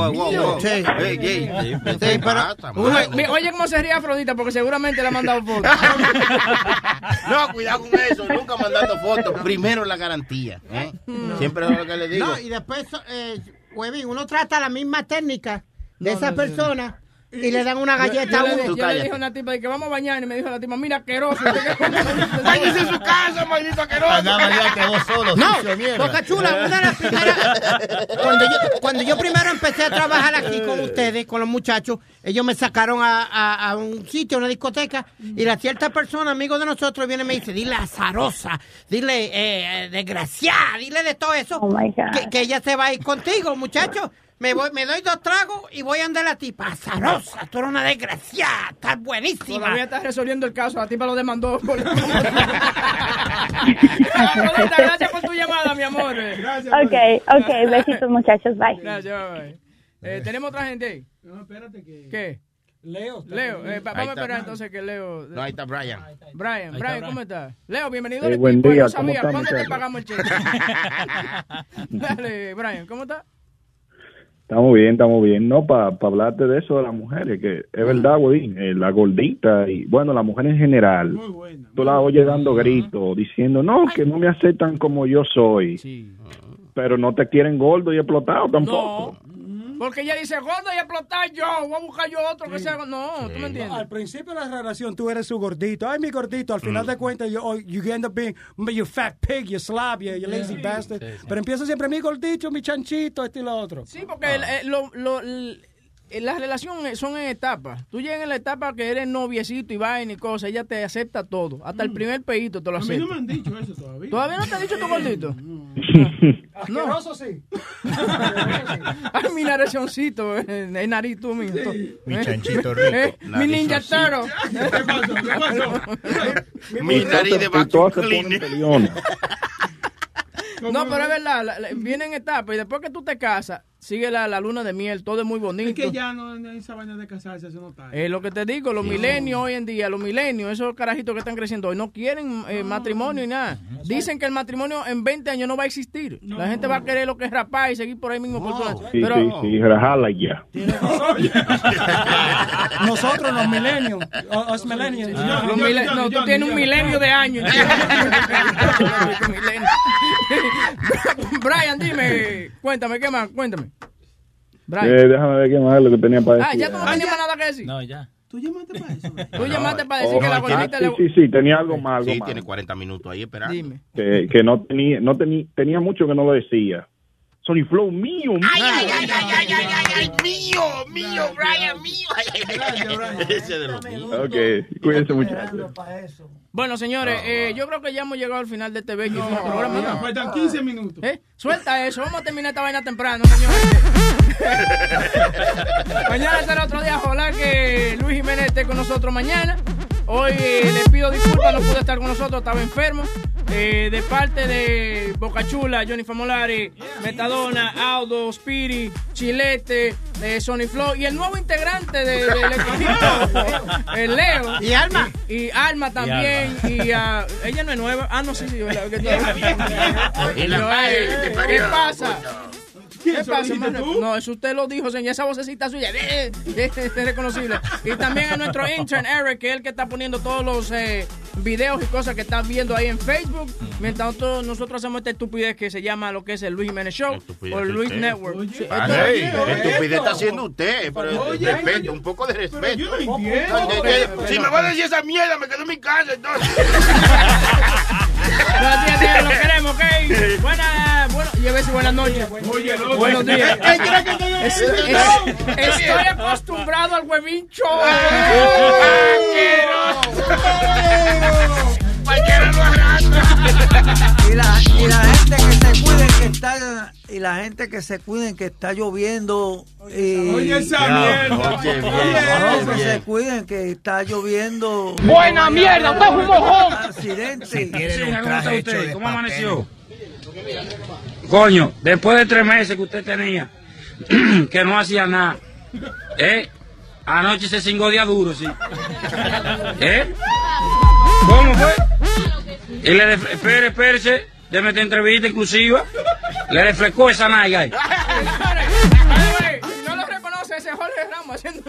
Oye cómo se ríe Afrodita porque seguramente le ha mandado fotos. No, cuidado con eso, nunca mandando fotos. Primero la garantía. ¿eh? Siempre es lo que le digo. No, y después, eh, Huevín, uno trata la misma técnica de No, esa persona y le dan una galleta yo, a le, uno. yo le dije a una tipa de que vamos a bañar y me dijo la tipa, mira, asqueroso. Váyase a su casa, maldito asqueroso. Anda, bañate vos solo, No. Boca Chula, una de las primeras. Cuando yo, cuando yo primero empecé a trabajar aquí con ustedes, con los muchachos, ellos me sacaron a, a- a un sitio, a una discoteca, y la cierta persona, amigo de nosotros, viene y me dice: dile azarosa, dile eh, desgraciada, dile de todo eso, que, que ella se va a ir contigo, muchachos. Me, voy, me doy dos tragos y voy a andar a la tipa. Azarosa, tú eres una desgraciada, estás buenísima. Todavía está resolviendo el caso, la tipa lo demandó. por- gracias por tu llamada, mi amor. Ok, ok, besitos muchachos, bye. Gracias, bye. Eh, ¿Tenemos otra gente ahí? No, espérate que... ¿Qué? Leo. Leo, eh, vamos a está. esperar entonces que Leo... No, ahí está Brian. Brian, Ahí está Brian, Brian. ¿cómo estás? Leo, bienvenido Eh, buen día, no ¿cómo sabía, está, ¿cuándo te pagamos el cheque? Dale, Brian, ¿cómo estás? Estamos bien, estamos bien. No, para hablarte de eso de las mujeres, que es verdad, güey, eh, la gordita y, bueno, la mujer en general. Tú la oyes dando gritos, diciendo, no, que no me aceptan como yo soy. Pero no te quieren gordo y explotado tampoco. Porque ella dice, gordo y explotar yo, voy a buscar yo otro que sea... No, ¿tú me entiendes? Al principio de la relación tú eres su gordito. Ay, mi gordito. Al final de cuentas, you, oh, you end up being you fat pig, you slob, you, you lazy bastard. Pero empieza siempre mi gordito, mi chanchito, este y lo otro. Sí, porque el- lo, lo- el- las relaciones son en etapas. Tú llegas en la etapa que eres noviecito y vaina y cosas, ella te acepta todo. Hasta el primer pedito te lo A mí acepta. no me han dicho eso todavía. ¿Todavía no te ha dicho tu gordito? Asqueroso, sí. Ay, mi narezoncito, eh, el nariz tú mismo. Mi chanchito rico, Eh, mi ninja taro. Mi nariz de Y todas se vacuum ponen cleaner. peleonas. No, pero es verdad, vienen etapas y después que tú te casas, sigue la, la luna de miel, todo es muy bonito. Es que ya no, no hay esa vaina de casarse, eso no está. Es lo que te digo, los milenios hoy en día, los milenios, esos carajitos que están creciendo hoy, no quieren eh, matrimonio y nada. Dicen que el matrimonio en 20 años no va a existir. La gente va a querer lo que es rapar y seguir por ahí mismo. por todo. Sí, Pero sí, sí, rajala ya. Nosotros, los millennials, o- us millennials. los no, tú tienes un milenio de años. Brian, dime, cuéntame, ¿qué más? Cuéntame. Brian. Eh, déjame ver qué más es lo que tenía para Ah, decir. ya tú no tenías más nada que decir. No, ya. ¿Tú llamaste para eso? Tú llamaste para decir Oh, que la ah, gordita sí, le... sí, sí, tenía algo más, algo Sí, más. tiene 40 minutos ahí esperando. Dime. Que, que no tenía, no tenía, tenía mucho que no lo decía. Sony Flow mío, mío. Ay, ay, ay, ay, ay, ay, ay, ay, mío, mío, Brian, mío. Ay, ay. Ese de los míos. Ok, cuídense muchachos. Bueno, señores, eh, yo creo que ya hemos llegado al final de este bello programa. ¿no? Faltan 15 minutos. ¿Eh? Suelta eso, vamos a terminar esta vaina temprano, señores. mañana será otro día, ojalá que Luis Jiménez esté con nosotros mañana. Hoy eh, le pido disculpas, no pude estar con nosotros, estaba enfermo. Eh, de parte de Boca Chula, Johnny Famolari, Metadona, Aldo, Spiri, Chilete, eh, Sony Flow y el nuevo integrante de- del equipo, el Leo. Y Alma. Y, y Alma también. Y, ah, ella no es nueva. Ah, no, sí, sí. ¿verdad? Madre eh, ¿Qué pasa? ¿Qué ¿Quién, eso lo pasa, dijiste hermano? tú? No, eso usted lo dijo, señor. Esa vocecita suya eh, eh, es reconocible. Y también a nuestro intern Eric, que es el que está poniendo todos los eh, videos y cosas que están viendo ahí en Facebook. Mientras nosotros, nosotros hacemos esta estupidez que se llama lo que es el Luis Jiménez Show o el Luis usted. Network. Esto- qué estupidez está haciendo usted. Pero Oye, respeto, un poco de respeto. yo no entiendo. Si me va a decir esa mierda, me quedo en mi casa entonces. Gracias, tío, lo queremos, ¿ok? Buenas, bueno, y a veces buenas noches. Oye, loco. Buenos días. ¿Qué crees que estoy Es- es- Estoy acostumbrado al huevincho. Cualquiera lo arrastra. Y la, y la gente que se cuiden que está y la gente que se cuiden que está lloviendo y Oye, esa mierda. oye, bien, No, oye, que se cuiden que está lloviendo Buena mierda, usted es un mojón. accidente Sí, ¿cómo está usted? ¿Cómo amaneció? Coño, después de tres meses que usted tenía, que no hacía nada, ¿eh? Anoche se cingó día duro, sí. ¿Eh? ¿Cómo fue? Y le, ref- espere, espérese, déme esta entrevista exclusiva. Le refrescó esa nalga ahí. No lo reconoce, ese es Jorge Ramos haciendo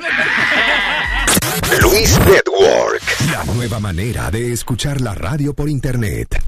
Luis Network. La nueva manera de escuchar la radio por internet.